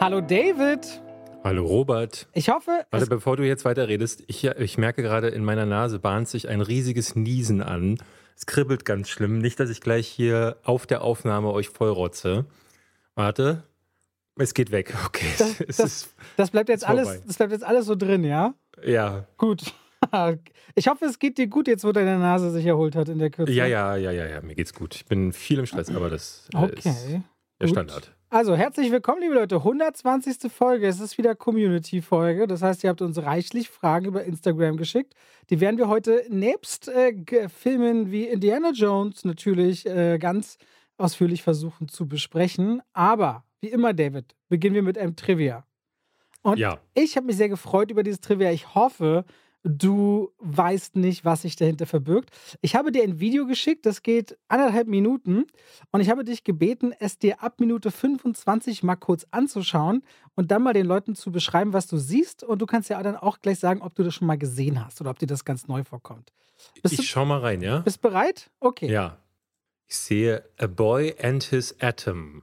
Hallo David. Hallo Robert. Ich hoffe. Warte, bevor du jetzt weiter redest, ich, ich merke gerade in meiner Nase bahnt sich ein riesiges Niesen an. Es kribbelt ganz schlimm. Nicht, dass ich gleich hier auf der Aufnahme euch vollrotze. Warte. Es geht weg. Okay. Das, es das, ist, das bleibt jetzt vorbei. alles, das bleibt jetzt alles so drin, ja? ja. Gut. Ich hoffe, es geht dir gut jetzt, wo deine Nase sich erholt hat in der Kürze. Ja, ja, ja, ja, ja. Mir geht's gut. Ich bin viel im Stress, aber das äh, ist Okay. der gut. Standard. Also, herzlich willkommen, liebe Leute. 120. Folge. Es ist wieder Community-Folge. Das heißt, ihr habt uns reichlich Fragen über Instagram geschickt. Die werden wir heute nebst äh, Filmen wie Indiana Jones natürlich äh, ganz ausführlich versuchen zu besprechen. Aber, wie immer, David, beginnen wir mit einem Trivia. Und Ja. ich habe mich sehr gefreut über dieses Trivia. Ich hoffe, du weißt nicht, was sich dahinter verbirgt. Ich habe dir ein Video geschickt, das geht anderthalb Minuten. Und ich habe dich gebeten, es dir ab Minute 25 mal kurz anzuschauen und dann mal den Leuten zu beschreiben, was du siehst. Und du kannst ja dann auch gleich sagen, ob du das schon mal gesehen hast oder ob dir das ganz neu vorkommt. Bist du Ich schau mal rein, ja? bist bereit? Okay. Ja. Ich sehe A Boy and His Atom.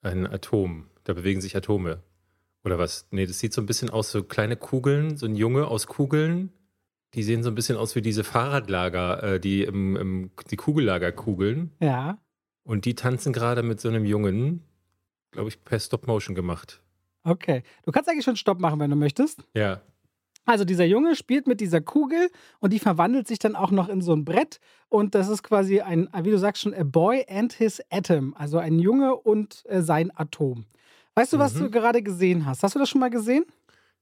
Ein Atom. Da bewegen sich Atome. Oder was? Nee, das sieht so ein bisschen aus, so kleine Kugeln, so ein Junge aus Kugeln. Die sehen so ein bisschen aus wie diese Fahrradlager, äh, die im, im die Kugellagerkugeln. Ja. Und die tanzen gerade mit so einem Jungen, glaube ich, per Stop Motion gemacht. Okay. Du kannst eigentlich schon Stopp machen, wenn du möchtest. Ja. Also dieser Junge spielt mit dieser Kugel und die verwandelt sich dann auch noch in so ein Brett und das ist quasi ein, wie du sagst schon, a boy and his atom, also ein Junge und äh, sein Atom. Weißt du, was Mhm. du gerade gesehen hast? Hast du das schon mal gesehen?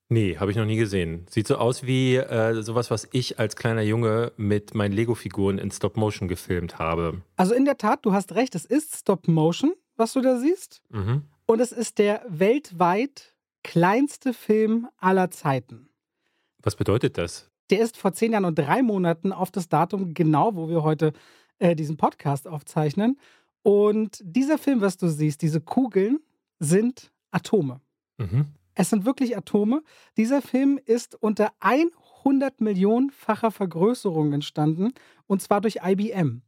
Nee, habe ich noch nie gesehen. Sieht so aus wie äh, sowas, was ich als kleiner Junge mit meinen Lego-Figuren in Stop Motion gefilmt habe. Also in der Tat, du hast recht, es ist Stop Motion, was du da siehst Mhm. und es ist der weltweit kleinste Film aller Zeiten. Was bedeutet das? Der ist vor zehn Jahren und drei Monaten auf das Datum genau, wo wir heute äh, diesen Podcast aufzeichnen. Und dieser Film, was du siehst, diese Kugeln sind Atome. Mhm. Es sind wirklich Atome. Dieser Film ist unter 100 Millionenfacher Vergrößerung entstanden und zwar durch IBM.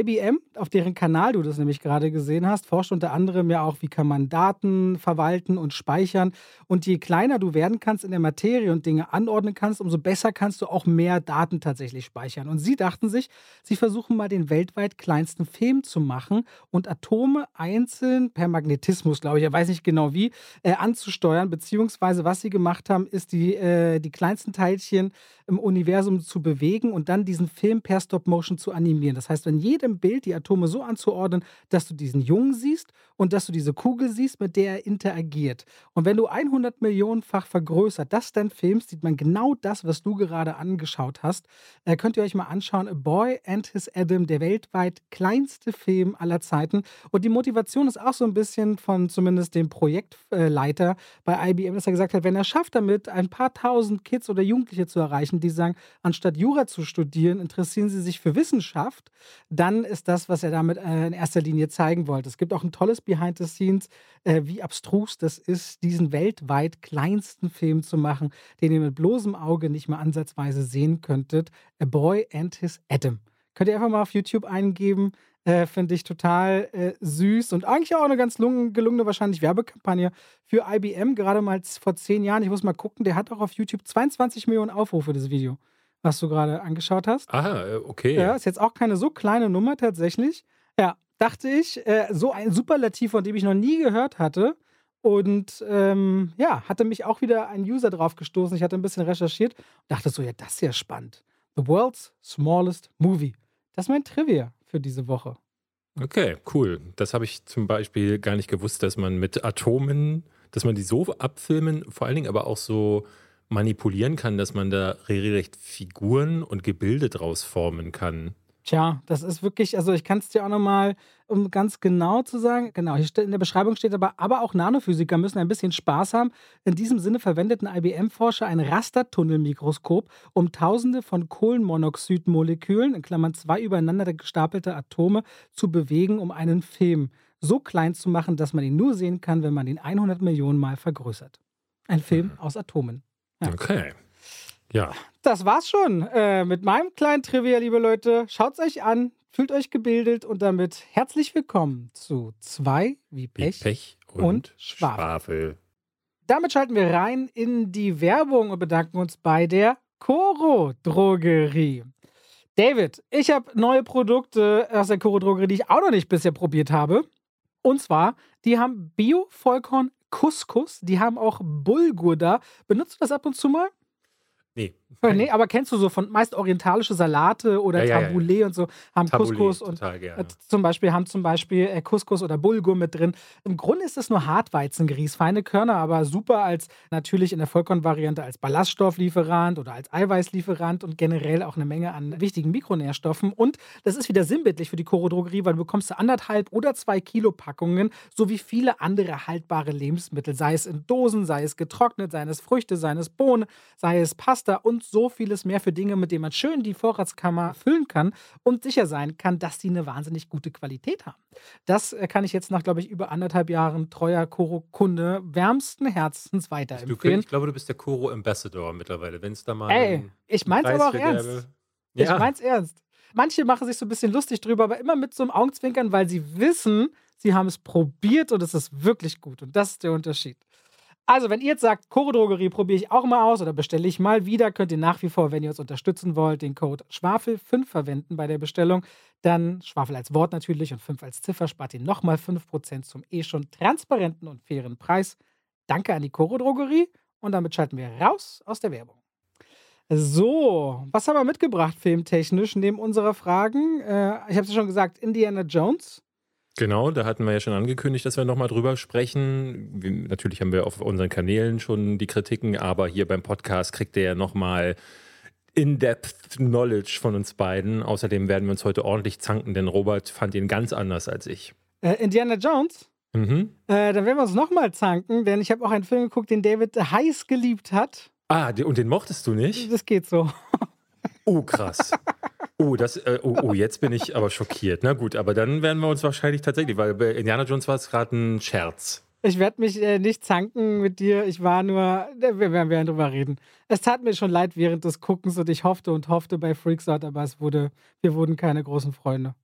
IBM, auf deren Kanal du das nämlich gerade gesehen hast, forscht unter anderem ja auch, wie kann man Daten verwalten und speichern. Und je kleiner du werden kannst in der Materie und Dinge anordnen kannst, umso besser kannst du auch mehr Daten tatsächlich speichern. Und sie dachten sich, sie versuchen mal den weltweit kleinsten Film zu machen und Atome einzeln per Magnetismus, glaube ich, er weiß nicht genau wie, äh, anzusteuern. Beziehungsweise was sie gemacht haben, ist die, äh, die kleinsten Teilchen im Universum zu bewegen und dann diesen Film per Stop-Motion zu animieren. Das heißt, in jedem Bild die Atome so anzuordnen, dass du diesen Jungen siehst und dass du diese Kugel siehst, mit der er interagiert. Und wenn du 100 Millionenfach vergrößert das dann filmst, sieht man genau das, was du gerade angeschaut hast. Äh, könnt ihr euch mal anschauen. A Boy and His Adam, der weltweit kleinste Film aller Zeiten. Und die Motivation ist auch so ein bisschen von zumindest dem Projektleiter bei IBM, dass er gesagt hat, wenn er schafft damit, ein paar tausend Kids oder Jugendliche zu erreichen, die sagen, anstatt Jura zu studieren, interessieren sie sich für Wissenschaft, dann ist das, was er damit äh, in erster Linie zeigen wollte. Es gibt auch ein tolles Behind the Scenes, äh, wie abstrus das ist, diesen weltweit kleinsten Film zu machen, den ihr mit bloßem Auge nicht mal ansatzweise sehen könntet. A Boy and His Atom. Könnt ihr einfach mal auf YouTube eingeben. Äh, Finde ich total äh, süß und eigentlich auch eine ganz lungen, gelungene wahrscheinlich Werbekampagne für IBM, gerade mal vor zehn Jahren. Ich muss mal gucken, der hat auch auf YouTube 22 Millionen Aufrufe, das Video, was du gerade angeschaut hast. Ah, äh, okay. Ja, ist jetzt auch keine so kleine Nummer tatsächlich. Ja, dachte ich, äh, so ein Superlativ, von dem ich noch nie gehört hatte. Und ähm, ja, hatte mich auch wieder ein User drauf gestoßen. Ich hatte ein bisschen recherchiert und dachte so, ja, das ist ja spannend. The World's Smallest Movie. Das ist mein Trivia für diese Woche. Okay, cool. Das habe ich zum Beispiel gar nicht gewusst, dass man mit Atomen, dass man die so abfilmen, vor allen Dingen aber auch so manipulieren kann, dass man da regelrecht Figuren und Gebilde draus formen kann. Tja, das ist wirklich, also ich kann es dir auch nochmal, um ganz genau zu sagen, genau, hier in der Beschreibung steht aber, aber auch Nanophysiker müssen ein bisschen Spaß haben. In diesem Sinne verwendeten IBM-Forscher ein Rastertunnelmikroskop, um tausende von Kohlenmonoxidmolekülen, in Klammern zwei übereinander gestapelte Atome, zu bewegen, um einen Film so klein zu machen, dass man ihn nur sehen kann, wenn man ihn 100 Millionen Mal vergrößert. Ein Film aus Atomen. Ja. Okay. Ja, Das war's schon äh, mit meinem kleinen Trivia, liebe Leute. Schaut's euch an, fühlt euch gebildet und damit herzlich willkommen zu zwei wie wie Pech. Pech, und, und Schwafel. Schwafel. Damit schalten wir rein in die Werbung und bedanken uns bei der Coro Drogerie. David, ich habe neue Produkte aus der Coro Drogerie, die ich auch noch nicht bisher probiert habe. Und zwar, die haben Bio-Vollkorn Couscous, die haben auch Bulgur da. Benutzt du das ab und zu mal? Nee. Nee, aber kennst du so von meist orientalische Salate oder Ja, ja, ja, Tabbouleh und so, haben Tabbouleh, Couscous und äh, zum Beispiel haben zum Beispiel äh, Couscous oder Bulgur mit drin. Im Grunde ist das nur Hartweizengrieß, feine Körner, aber super als natürlich in der Vollkornvariante als Ballaststofflieferant oder als Eiweißlieferant und generell auch eine Menge an wichtigen Mikronährstoffen. Und das ist wieder sinnbildlich für die Coro Drogerie, weil du bekommst du anderthalb oder zwei Kilo Packungen sowie viele andere haltbare Lebensmittel, sei es in Dosen, sei es getrocknet, seien es Früchte, seien es Bohnen, sei es Pasta und so vieles mehr für Dinge, mit denen man schön die Vorratskammer füllen kann und sicher sein kann, dass die eine wahnsinnig gute Qualität haben. Das äh, kann ich jetzt nach, glaube ich, über anderthalb Jahren treuer Koro-Kunde wärmsten Herzens weiterempfehlen. ich glaube, du bist der Koro Ambassador mittlerweile, wenn es da mal. Ey, ich mein's aber auch ernst. Ja, Ich mein's ernst. Manche machen sich so ein bisschen lustig drüber, aber immer mit so einem Augenzwinkern, weil sie wissen, sie haben es probiert und es ist wirklich gut. Und das ist der Unterschied. Also, wenn ihr jetzt sagt, Choro Drogerie probiere ich auch mal aus oder bestelle ich mal wieder, könnt ihr nach wie vor, wenn ihr uns unterstützen wollt, den Code Schwafel5 verwenden bei der Bestellung. Dann Schwafel als Wort natürlich und 5 als Ziffer spart ihr nochmal 5% zum eh schon transparenten und fairen Preis. Danke an die Choro Drogerie und damit schalten wir raus aus der Werbung. So, was haben wir mitgebracht filmtechnisch neben unserer Fragen? Äh, ich habe es ja schon gesagt, Indiana Jones. Genau, da hatten wir ja schon angekündigt, dass wir nochmal drüber sprechen. Natürlich haben wir auf unseren Kanälen schon die Kritiken, aber hier beim Podcast kriegt ihr ja nochmal In-Depth Knowledge von uns beiden. Außerdem werden wir uns heute ordentlich zanken, denn Robert fand ihn ganz anders als ich. Äh, Indiana Jones. Mhm. Äh, dann werden wir uns nochmal zanken, denn ich habe auch einen Film geguckt, den David heiß geliebt hat. Ah, und den mochtest du nicht? Das geht so. Oh, krass. Oh, das, äh, oh, oh, jetzt bin ich aber schockiert. Na gut, aber dann werden wir uns wahrscheinlich tatsächlich, weil bei Indiana Jones war es gerade ein Scherz. Ich werde mich äh, nicht zanken mit dir. Ich war nur, äh, wir werden, werden drüber reden. Es tat mir schon leid während des Guckens und ich hoffte und hoffte bei Freaksout, aber es wurde, wir wurden keine großen Freunde.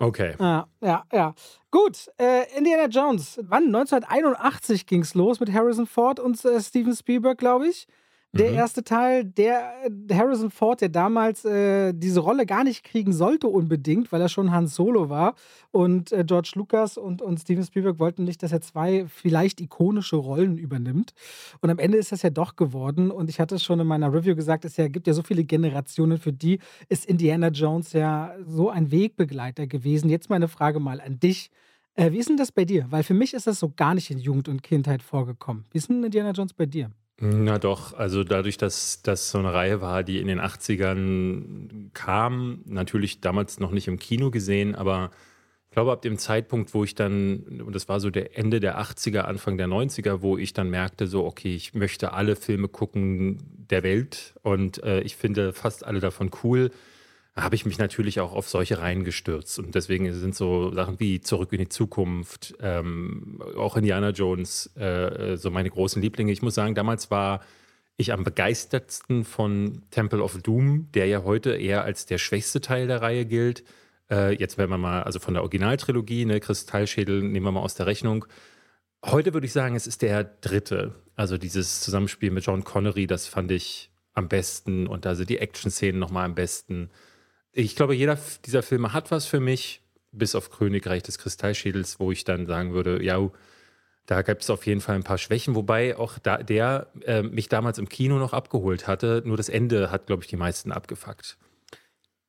Okay. Ja, ja, ja. Gut, äh, Indiana Jones. Wann? 1981 ging es los mit Harrison Ford und äh, Steven Spielberg, glaube ich. Der Mhm. erste Teil, der äh, Harrison Ford, der damals äh, diese Rolle gar nicht kriegen sollte unbedingt, weil er schon Han Solo war. Und äh, George Lucas und, und Steven Spielberg wollten nicht, dass er zwei vielleicht ikonische Rollen übernimmt. Und am Ende ist das ja doch geworden. Und ich hatte es schon in meiner Review gesagt, es ja, gibt ja so viele Generationen, für die ist Indiana Jones ja so ein Wegbegleiter gewesen. Jetzt meine Frage mal an dich. Äh, wie ist denn das bei dir? Weil für mich ist das so gar nicht in Jugend und Kindheit vorgekommen. Wie ist denn Indiana Jones bei dir? Na doch, also dadurch, dass das so eine Reihe war, die in den 80ern kam, natürlich damals noch nicht im Kino gesehen, aber ich glaube, ab dem Zeitpunkt, wo ich dann, und das war so der Ende der 80er, Anfang der 90er, wo ich dann merkte, so, okay, ich möchte alle Filme gucken der Welt und äh, ich finde fast alle davon cool, habe ich mich natürlich auch auf solche Reihen gestürzt. Und deswegen sind so Sachen wie Zurück in die Zukunft, ähm, auch Indiana Jones, äh, so meine großen Lieblinge. Ich muss sagen, damals war ich am begeistertsten von Temple of Doom, der ja heute eher als der schwächste Teil der Reihe gilt. Äh, jetzt werden wir mal, also von der Originaltrilogie, ne, Kristallschädel nehmen wir mal aus der Rechnung. Heute würde ich sagen, es ist der dritte. Also dieses Zusammenspiel mit John Connery, das fand ich am besten und da sind die Action-Szenen nochmal am besten. Ich glaube, jeder dieser Filme hat was für mich, bis auf Königreich des Kristallschädels, wo ich dann sagen würde, ja, da gab es auf jeden Fall ein paar Schwächen, wobei auch da, der äh, mich damals im Kino noch abgeholt hatte. Nur das Ende hat, glaube ich, die meisten abgefuckt.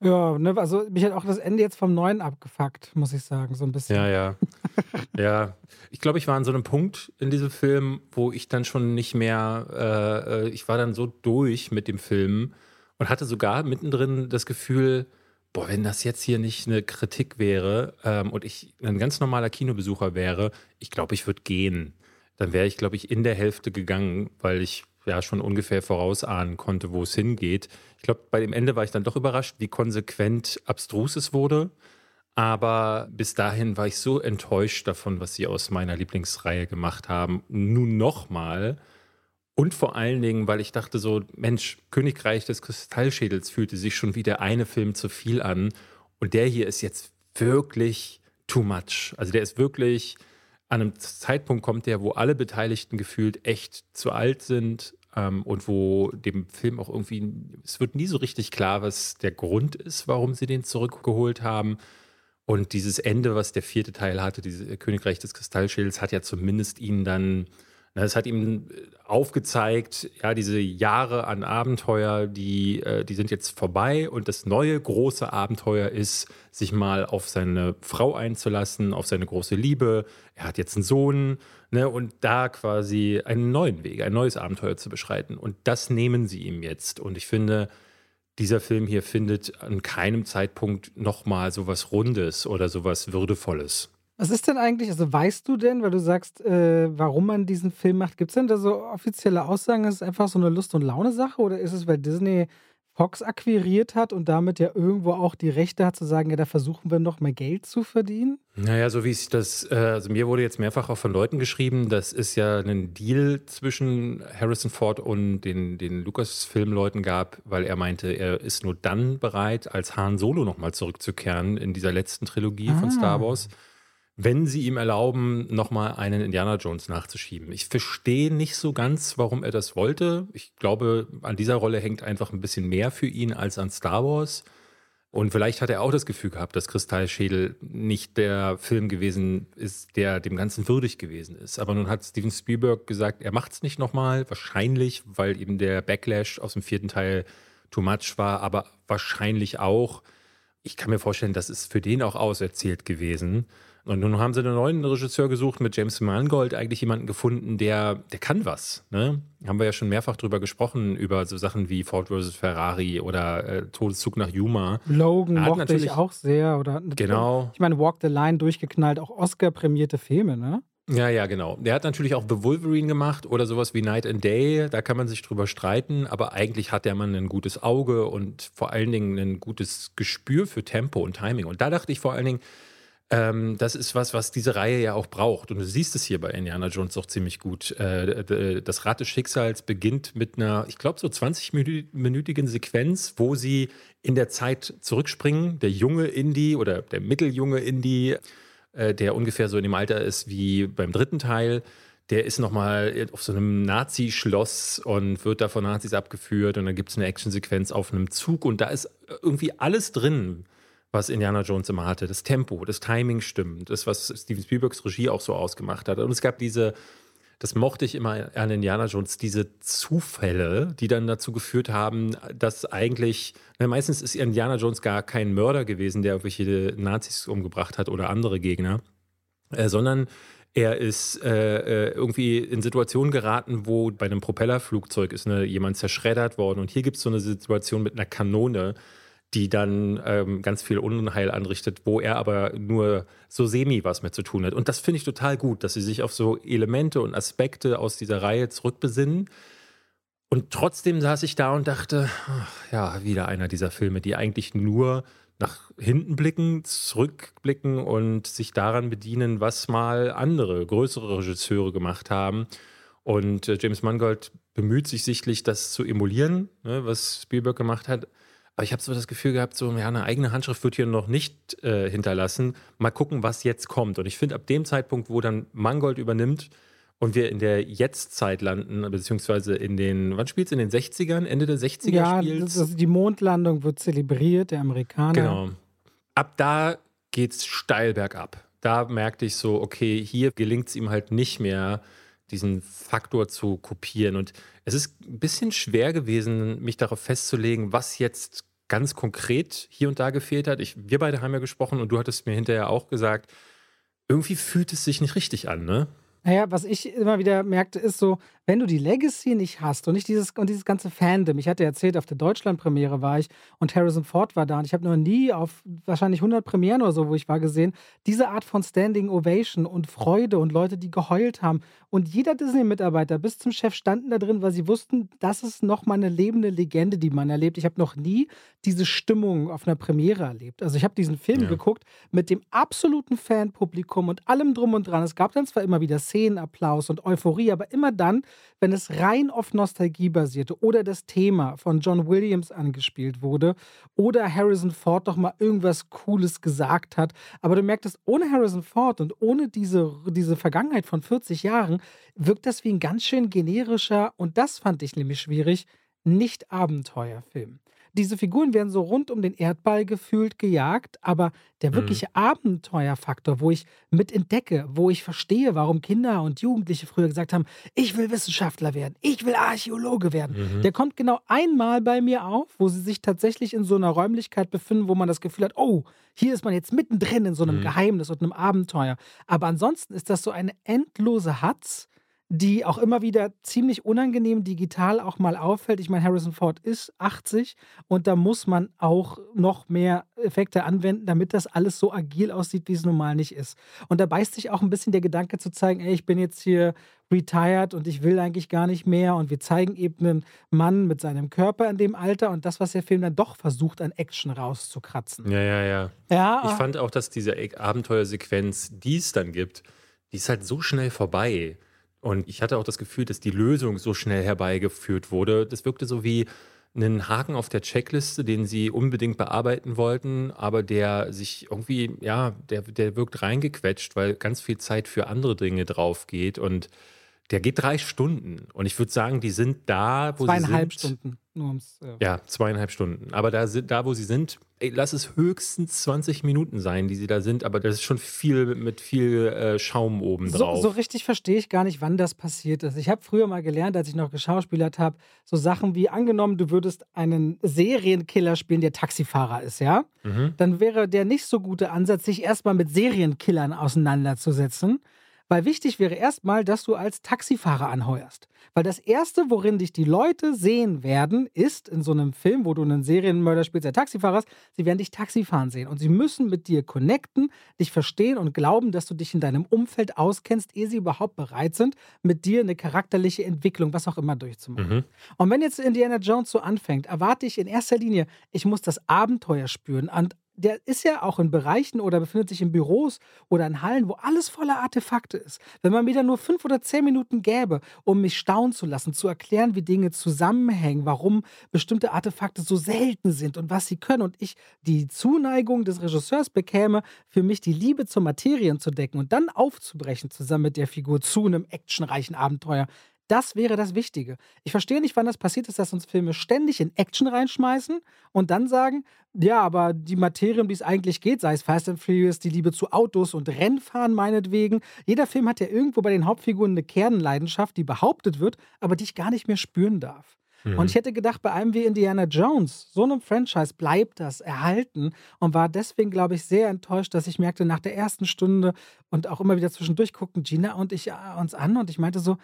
Ja, ne, also mich hat auch das Ende jetzt vom Neuen abgefuckt, muss ich sagen, so ein bisschen. Ja, ja. ja, ich glaube, ich war an so einem Punkt in diesem Film, wo ich dann schon nicht mehr, äh, äh, ich war dann so durch mit dem Film und hatte sogar mittendrin das Gefühl, boah, wenn das jetzt hier nicht eine Kritik wäre ähm, und ich ein ganz normaler Kinobesucher wäre, ich glaube, ich würde gehen. Dann wäre ich, glaube ich, in der Hälfte gegangen, weil ich ja schon ungefähr vorausahnen konnte, wo es hingeht. Ich glaube, bei dem Ende war ich dann doch überrascht, wie konsequent abstrus es wurde. Aber bis dahin war ich so enttäuscht davon, was sie aus meiner Lieblingsreihe gemacht haben. Nun nochmal. Und vor allen Dingen, weil ich dachte so, Mensch, Königreich des Kristallschädels fühlte sich schon wie der eine Film zu viel an. Und der hier ist jetzt wirklich too much. Also der ist wirklich an einem Zeitpunkt kommt der, wo alle Beteiligten gefühlt echt zu alt sind ähm, und wo dem Film auch irgendwie, es wird nie so richtig klar, was der Grund ist, warum sie den zurückgeholt haben. Und dieses Ende, was der vierte Teil hatte, dieses Königreich des Kristallschädels, hat ja zumindest ihn dann es hat ihm äh, aufgezeigt, ja, diese Jahre an Abenteuer, die, äh, die sind jetzt vorbei und das neue große Abenteuer ist, sich mal auf seine Frau einzulassen, auf seine große Liebe. Er hat jetzt einen Sohn ne, und da quasi einen neuen Weg, ein neues Abenteuer zu beschreiten. Und das nehmen sie ihm jetzt. Und ich finde, dieser Film hier findet an keinem Zeitpunkt nochmal so was Rundes oder so was Würdevolles. Was ist denn eigentlich, also weißt du denn, weil du sagst, äh, warum man diesen Film macht, gibt es denn da so offizielle Aussagen, ist es einfach so eine Lust- und Laune-Sache oder ist es, weil Disney Fox akquiriert hat und damit ja irgendwo auch die Rechte hat zu sagen, ja, da versuchen wir noch mehr Geld zu verdienen? Naja, so wie ich das, äh, also mir wurde jetzt mehrfach auch von Leuten geschrieben, das ist ja ein Deal zwischen Harrison Ford und den, den Lucasfilm-Leuten gab, weil er meinte, er ist nur dann bereit, als Han Solo nochmal zurückzukehren in dieser letzten Trilogie ah. von Star Wars wenn sie ihm erlauben, nochmal einen Indiana Jones nachzuschieben. Ich verstehe nicht so ganz, warum er das wollte. Ich glaube, an dieser Rolle hängt einfach ein bisschen mehr für ihn als an Star Wars. Und vielleicht hat er auch das Gefühl gehabt, dass Kristallschädel nicht der Film gewesen ist, der dem Ganzen würdig gewesen ist. Aber nun hat Steven Spielberg gesagt, er macht es nicht nochmal. Wahrscheinlich, weil eben der Backlash aus dem vierten Teil too much war, aber wahrscheinlich auch, ich kann mir vorstellen, das ist für den auch auserzählt gewesen. Und nun haben sie einen neuen Regisseur gesucht mit James Mangold, eigentlich jemanden gefunden, der, der kann was. Ne? Haben wir ja schon mehrfach drüber gesprochen, über so Sachen wie Ford vs. Ferrari oder äh, Todeszug nach Yuma. Logan mochte ich auch sehr. Oder, genau. Ich meine, Walk the Line durchgeknallt, auch Oscar-prämierte Filme, ne? Ja, ja, genau. Der hat natürlich auch The Wolverine gemacht oder sowas wie Night and Day. Da kann man sich drüber streiten, aber eigentlich hat der Mann ein gutes Auge und vor allen Dingen ein gutes Gespür für Tempo und Timing. Und da dachte ich vor allen Dingen, ähm, das ist was, was diese Reihe ja auch braucht. Und du siehst es hier bei Indiana Jones auch ziemlich gut. Äh, das Rad des Schicksals beginnt mit einer, ich glaube, so 20-minütigen Sequenz, wo sie in der Zeit zurückspringen. Der junge Indie oder der mitteljunge Indie, äh, der ungefähr so in dem Alter ist wie beim dritten Teil, der ist nochmal auf so einem Nazi-Schloss und wird da von Nazis abgeführt. Und dann gibt es eine Actionsequenz auf einem Zug und da ist irgendwie alles drin was Indiana Jones immer hatte. Das Tempo, das Timing stimmt, das, was Steven Spielbergs Regie auch so ausgemacht hat. Und es gab diese, das mochte ich immer an Indiana Jones, diese Zufälle, die dann dazu geführt haben, dass eigentlich, na, meistens ist Indiana Jones gar kein Mörder gewesen, der irgendwelche Nazis umgebracht hat oder andere Gegner, äh, sondern er ist äh, äh irgendwie in Situationen geraten, wo bei einem Propellerflugzeug ist eine, jemand zerschreddert worden. Und hier gibt es so eine Situation mit einer Kanone, die dann ähm, ganz viel Unheil anrichtet, wo er aber nur so semi was mit zu tun hat. Und das finde ich total gut, dass sie sich auf so Elemente und Aspekte aus dieser Reihe zurückbesinnen. Und trotzdem saß ich da und dachte, ach, ja, wieder einer dieser Filme, die eigentlich nur nach hinten blicken, zurückblicken und sich daran bedienen, was mal andere, größere Regisseure gemacht haben. Und äh, James Mangold bemüht sich sichtlich, das zu emulieren, ne, was Spielberg gemacht hat. Aber ich habe so das Gefühl gehabt, so ja, eine eigene Handschrift wird hier noch nicht äh, hinterlassen. Mal gucken, was jetzt kommt. Und ich finde, ab dem Zeitpunkt, wo dann Mangold übernimmt und wir in der Jetztzeit landen, beziehungsweise in den, wann spielt es? In den 60ern, Ende der 60er ja, spielt also die Mondlandung wird zelebriert, der Amerikaner. Genau. Ab da geht es steil bergab. Da merkte ich so, okay, hier gelingt es ihm halt nicht mehr, diesen Faktor zu kopieren. Und es ist ein bisschen schwer gewesen, mich darauf festzulegen, was jetzt ganz konkret hier und da gefehlt hat. Ich, wir beide haben ja gesprochen und du hattest mir hinterher auch gesagt, irgendwie fühlt es sich nicht richtig an, ne? Naja, was ich immer wieder merkte, ist so, wenn du die Legacy nicht hast und nicht dieses und dieses ganze Fandom. Ich hatte erzählt, auf der Deutschland-Premiere war ich und Harrison Ford war da und ich habe noch nie auf wahrscheinlich 100 Premieren oder so, wo ich war, gesehen, diese Art von Standing Ovation und Freude und Leute, die geheult haben. Und jeder Disney-Mitarbeiter bis zum Chef standen da drin, weil sie wussten, das ist nochmal eine lebende Legende, die man erlebt. Ich habe noch nie diese Stimmung auf einer Premiere erlebt. Also ich habe diesen Film ja. geguckt mit dem absoluten Fanpublikum und allem drum und dran. Es gab dann zwar immer wieder Szenenapplaus und Euphorie, aber immer dann, wenn es rein auf Nostalgie basierte oder das Thema von John Williams angespielt wurde oder Harrison Ford doch mal irgendwas Cooles gesagt hat. Aber du merktest, ohne Harrison Ford und ohne diese, diese Vergangenheit von 40 Jahren wirkt das wie ein ganz schön generischer, und das fand ich nämlich schwierig, Nicht-Abenteuerfilm diese Figuren werden so rund um den Erdball gefühlt gejagt, aber der mhm. wirkliche mhm. Abenteuerfaktor, wo ich mit entdecke, wo ich verstehe, warum Kinder und Jugendliche früher gesagt haben, ich will Wissenschaftler werden, ich will Archäologe werden, mhm. der kommt genau einmal bei mir auf, wo sie sich tatsächlich in so einer Räumlichkeit befinden, wo man das Gefühl hat, oh, hier ist man jetzt mittendrin in so einem mhm. Geheimnis und einem Abenteuer. Aber ansonsten ist das so eine endlose Hatz, die auch immer wieder ziemlich unangenehm digital auch mal auffällt. Ich meine, Harrison Ford ist 80 und da muss man auch noch mehr Effekte anwenden, damit das alles so agil aussieht, wie es normal nicht ist. Und da beißt sich auch ein bisschen der Gedanke zu zeigen, ey, ich bin jetzt hier retired und ich will eigentlich gar nicht mehr. Und wir zeigen eben einen Mann mit seinem Körper in dem Alter und das, was der Film dann doch versucht, an Action rauszukratzen. Ja, ja, ja. ja ich fand auch, dass diese Abenteuersequenz, die es dann gibt, die ist halt so schnell vorbei. Und ich hatte auch das Gefühl, dass die Lösung so schnell herbeigeführt wurde. Das wirkte so wie einen Haken auf der Checkliste, den sie unbedingt bearbeiten wollten, aber der sich irgendwie, ja, der, der wirkt reingequetscht, weil ganz viel Zeit für andere Dinge drauf geht. Und der geht drei Stunden. Und ich würde sagen, die sind da, wo sie sind. Zweieinhalb Stunden. Nur ums, äh ja, zweieinhalb Stunden. Aber da, da, wo sie sind, ey, lass es höchstens 20 Minuten sein, die sie da sind. Aber das ist schon viel mit viel äh, Schaum oben drauf. So, so richtig verstehe ich gar nicht, wann das passiert ist. Ich habe früher mal gelernt, als ich noch geschauspielert habe, so Sachen wie angenommen, du würdest einen Serienkiller spielen, der Taxifahrer ist, ja? Mhm. Dann wäre der nicht so gute Ansatz, sich erstmal mit Serienkillern auseinanderzusetzen weil wichtig wäre erstmal, dass du als Taxifahrer anheuerst. Weil das Erste, worin dich die Leute sehen werden, ist in so einem Film, wo du einen Serienmörder spielst, der Taxifahrer ist, sie werden dich Taxifahren sehen. Und sie müssen mit dir connecten, dich verstehen und glauben, dass du dich in deinem Umfeld auskennst, ehe sie überhaupt bereit sind, mit dir eine charakterliche Entwicklung, was auch immer, durchzumachen. Mhm. Und wenn jetzt Indiana Jones so anfängt, erwarte ich in erster Linie, ich muss das Abenteuer spüren und der ist ja auch in Bereichen oder befindet sich in Büros oder in Hallen, wo alles voller Artefakte ist. Wenn man mir da nur fünf oder zehn Minuten gäbe, um mich staunen zu lassen, zu erklären, wie Dinge zusammenhängen, warum bestimmte Artefakte so selten sind und was sie können und ich die Zuneigung des Regisseurs bekäme, für mich die Liebe zur Materie zu decken und dann aufzubrechen zusammen mit der Figur zu einem actionreichen Abenteuer, das wäre das Wichtige. Ich verstehe nicht, wann das passiert ist, dass uns Filme ständig in Action reinschmeißen und dann sagen, ja, aber die Materie, um die es eigentlich geht, sei es Fast and Furious, die Liebe zu Autos und Rennfahren meinetwegen. Jeder Film hat ja irgendwo bei den Hauptfiguren eine Kernleidenschaft, die behauptet wird, aber die ich gar nicht mehr spüren darf. Mhm. Und ich hätte gedacht, bei einem wie Indiana Jones, so einem Franchise, bleibt das erhalten und war deswegen, glaube ich, sehr enttäuscht, dass ich merkte, nach der ersten Stunde und auch immer wieder zwischendurch guckten Gina und ich äh, uns an und ich meinte so,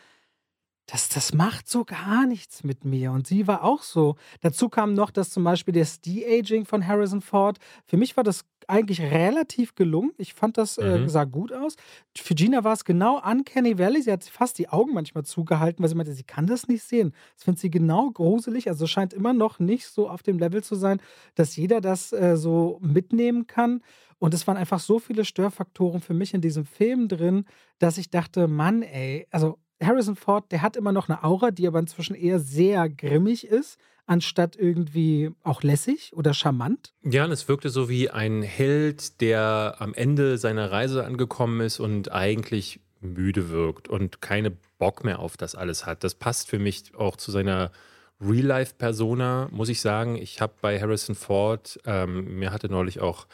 das, das macht so gar nichts mit mir. Und sie war auch so. Dazu kam noch, dass zum Beispiel das De-Aging von Harrison Ford, für mich war das eigentlich relativ gelungen. Ich fand das, äh, mhm. sah gut aus. Für Gina war es genau Uncanny Valley. Sie hat fast die Augen manchmal zugehalten, weil sie meinte, sie kann das nicht sehen. Das findet sie genau gruselig. Also scheint immer noch nicht so auf dem Level zu sein, dass jeder das äh, so mitnehmen kann. Und es waren einfach so viele Störfaktoren für mich in diesem Film drin, dass ich dachte, Mann, ey, also Harrison Ford, der hat immer noch eine Aura, die aber inzwischen eher sehr grimmig ist, anstatt irgendwie auch lässig oder charmant. Ja, und es wirkte so wie ein Held, der am Ende seiner Reise angekommen ist und eigentlich müde wirkt und keine Bock mehr auf das alles hat. Das passt für mich auch zu seiner Real-Life-Persona, muss ich sagen. Ich habe bei Harrison Ford, ähm, mir hatte neulich auch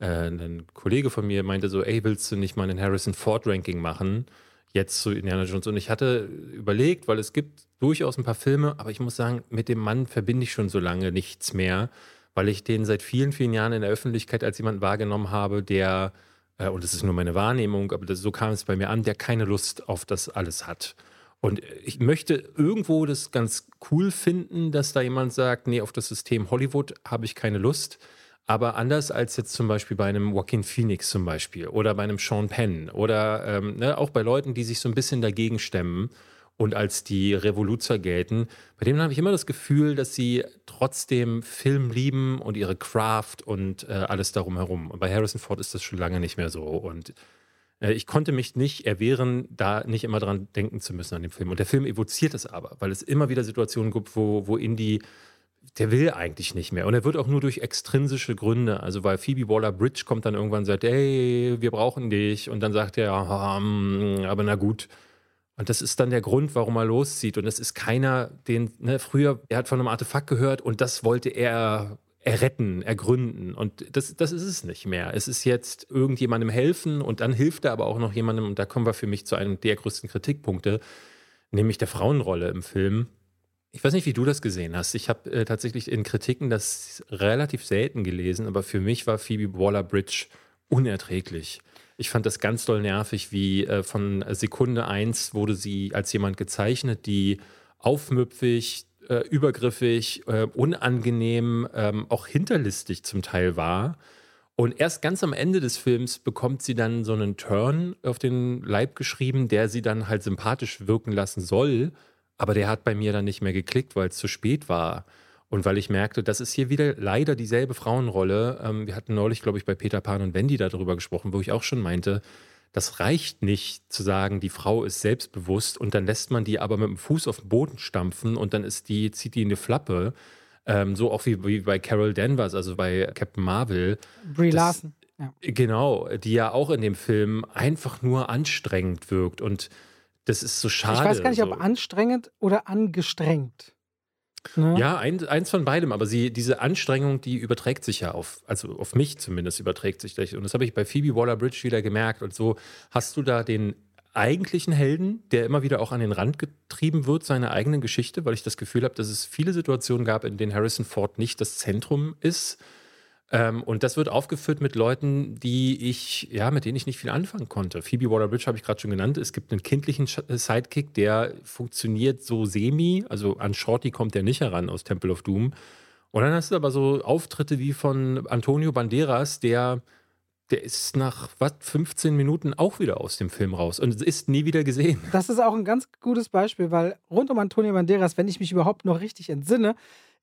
äh, ein Kollege von mir meinte so, ey, willst du nicht mal ein Harrison Ford-Ranking machen? Jetzt zu Indiana Jones. Und ich hatte überlegt, weil es gibt durchaus ein paar Filme, aber ich muss sagen, mit dem Mann verbinde ich schon so lange nichts mehr, weil ich den seit vielen, vielen Jahren in der Öffentlichkeit als jemand wahrgenommen habe, der, äh, und das ist nur meine Wahrnehmung, aber das, so kam es bei mir an, der keine Lust auf das alles hat. Und ich möchte irgendwo das ganz cool finden, dass da jemand sagt, nee, auf das System Hollywood habe ich keine Lust. Aber anders als jetzt zum Beispiel bei einem Joaquin Phoenix zum Beispiel oder bei einem Sean Penn oder ähm, ne, auch bei Leuten, die sich so ein bisschen dagegen stemmen und als die Revoluzer gelten, bei denen habe ich immer das Gefühl, dass sie trotzdem Film lieben und ihre Craft und äh, alles darum herum. Und bei Harrison Ford ist das schon lange nicht mehr so. Und Äh, ich konnte mich nicht erwehren, da nicht immer dran denken zu müssen an dem Film. Und der Film evoziert es aber, weil es immer wieder Situationen gibt, wo, wo Indy der will eigentlich nicht mehr. Und er wird auch nur durch extrinsische Gründe, also weil Phoebe Waller-Bridge kommt dann irgendwann und sagt, hey, wir brauchen dich. Und dann sagt er, hm, aber na gut. Und das ist dann der Grund, warum er loszieht. Und das ist keiner, den, ne, früher, er hat von einem Artefakt gehört und das wollte er erretten, ergründen. Und das, das ist es nicht mehr. Es ist jetzt irgendjemandem helfen und dann hilft er aber auch noch jemandem. Und da kommen wir für mich zu einem der größten Kritikpunkte, nämlich der Frauenrolle im Film ich weiß nicht, wie du das gesehen hast. Ich habe äh, tatsächlich in Kritiken das relativ selten gelesen, aber für mich war Phoebe Waller-Bridge unerträglich. Ich fand das ganz doll nervig, wie äh, von Sekunde 1 wurde sie als jemand gezeichnet, die aufmüpfig, äh, übergriffig, äh, unangenehm, ähm, auch hinterlistig zum Teil war. Und erst ganz am Ende des Films bekommt sie dann so einen Turn auf den Leib geschrieben, der sie dann halt sympathisch wirken lassen soll. Aber der hat bei mir dann nicht mehr geklickt, weil es zu spät war. Und weil ich merkte, das ist hier wieder leider dieselbe Frauenrolle. Ähm, wir hatten neulich, glaube ich, bei Peter Pan und Wendy darüber gesprochen, wo ich auch schon meinte, das reicht nicht zu sagen, die Frau ist selbstbewusst und dann lässt man die aber mit dem Fuß auf den Boden stampfen und dann ist die, zieht die in die Flappe. Ähm, so auch wie, wie bei Carol Danvers, also bei Captain Marvel. Brie das, Larson. Ja. Genau, die ja auch in dem Film einfach nur anstrengend wirkt und das ist so schade. Ich weiß gar nicht, so. ob anstrengend oder angestrengt. Ne? Ja, ein, eins von beidem, aber sie, diese Anstrengung, die überträgt sich ja auf, also auf mich zumindest überträgt sich das. Und das habe ich bei Phoebe Waller-Bridge wieder gemerkt. Und so hast du da den eigentlichen Helden, der immer wieder auch an den Rand getrieben wird, seine eigene Geschichte, weil ich das Gefühl habe, dass es viele Situationen gab, in denen Harrison Ford nicht das Zentrum ist ähm, und das wird aufgeführt mit Leuten, die ich, ja, mit denen ich nicht viel anfangen konnte. Phoebe Waller-Bridge habe ich gerade schon genannt. Es gibt einen kindlichen äh, Sidekick, der funktioniert so semi. Also an Shorty kommt der nicht heran aus Temple of Doom. Und dann hast du aber so Auftritte wie von Antonio Banderas, der der ist nach was 15 Minuten auch wieder aus dem Film raus und ist nie wieder gesehen. Das ist auch ein ganz gutes Beispiel, weil rund um Antonio Banderas, wenn ich mich überhaupt noch richtig entsinne,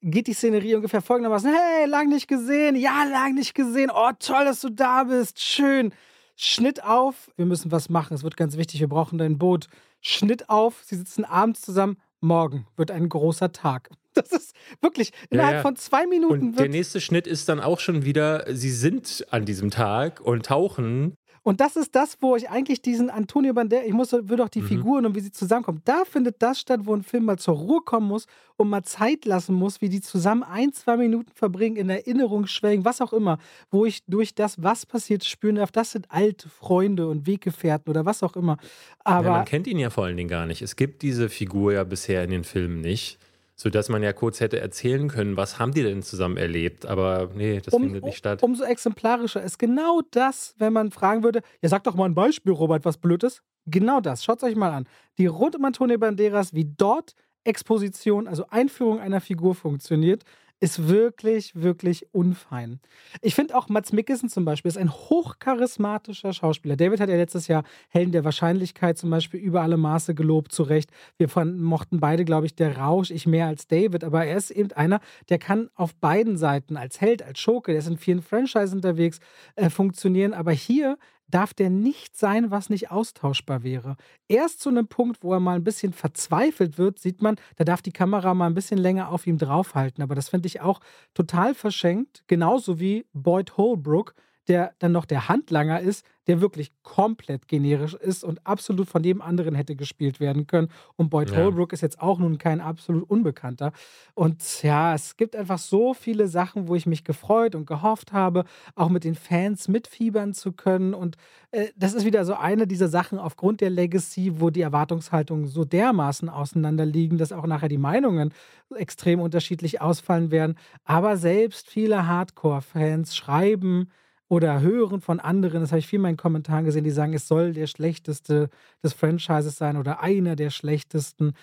geht die Szenerie ungefähr folgendermaßen: Hey, lang nicht gesehen, ja, lang nicht gesehen, oh, toll, dass du da bist, schön. Schnitt auf, wir müssen was machen, es wird ganz wichtig, wir brauchen dein Boot. Schnitt auf, sie sitzen abends zusammen, morgen wird ein großer Tag. Das ist wirklich innerhalb ja, ja. von zwei Minuten. Und der nächste Schnitt ist dann auch schon wieder, sie sind an diesem Tag und tauchen und das ist das, wo ich eigentlich diesen Antonio Banderas, ich muss, will doch die mhm. Figuren und wie sie zusammenkommen. Da findet das statt, wo ein Film mal zur Ruhe kommen muss und mal Zeit lassen muss, wie die zusammen ein, zwei Minuten verbringen, in Erinnerung schwelgen, was auch immer, wo ich durch das, was passiert, spüren darf, das sind alte Freunde und Weggefährten oder was auch immer. Aber ja, man kennt ihn ja vor allen Dingen gar nicht. Es gibt diese Figur ja bisher in den Filmen nicht sodass man ja kurz hätte erzählen können, was haben die denn zusammen erlebt. Aber nee, das um, findet nicht statt. Umso exemplarischer ist genau das, wenn man fragen würde, ja sag doch mal ein Beispiel, Robert, was blöd ist. Genau das, schaut es euch mal an. Die rund um Antonio Banderas, wie dort Exposition, also Einführung einer Figur funktioniert, ist wirklich, wirklich unfein. Ich finde auch Mats Mikkelsen zum Beispiel ist ein hochcharismatischer Schauspieler. David hat ja letztes Jahr Helden der Wahrscheinlichkeit zum Beispiel über alle Maße gelobt, zu Recht. Wir fanden, mochten beide, glaube ich, der Rausch, ich mehr als David, aber er ist eben einer, der kann auf beiden Seiten als Held, als Schurke, der ist in vielen Franchises unterwegs, äh, funktionieren. Aber hier darf der nicht sein, was nicht austauschbar wäre. Erst zu einem Punkt, wo er mal ein bisschen verzweifelt wird, sieht man, da darf die Kamera mal ein bisschen länger auf ihm draufhalten. Aber das finde ich auch total verschenkt, genauso wie Boyd Holbrook, der dann noch der Handlanger ist, der wirklich komplett generisch ist und absolut von dem anderen hätte gespielt werden können. Und Boyd ja. Holbrook ist jetzt auch nun kein absolut Unbekannter. Und ja, es gibt einfach so viele Sachen, wo ich mich gefreut und gehofft habe, auch mit den Fans mitfiebern zu können. Und äh, das ist wieder so eine dieser Sachen aufgrund der Legacy, wo die Erwartungshaltungen so dermaßen auseinanderliegen, dass auch nachher die Meinungen extrem unterschiedlich ausfallen werden. Aber selbst viele Hardcore-Fans schreiben, oder hören von anderen, das habe ich viel in meinen Kommentaren gesehen, die sagen, es soll der schlechteste des Franchises sein oder einer der schlechtesten.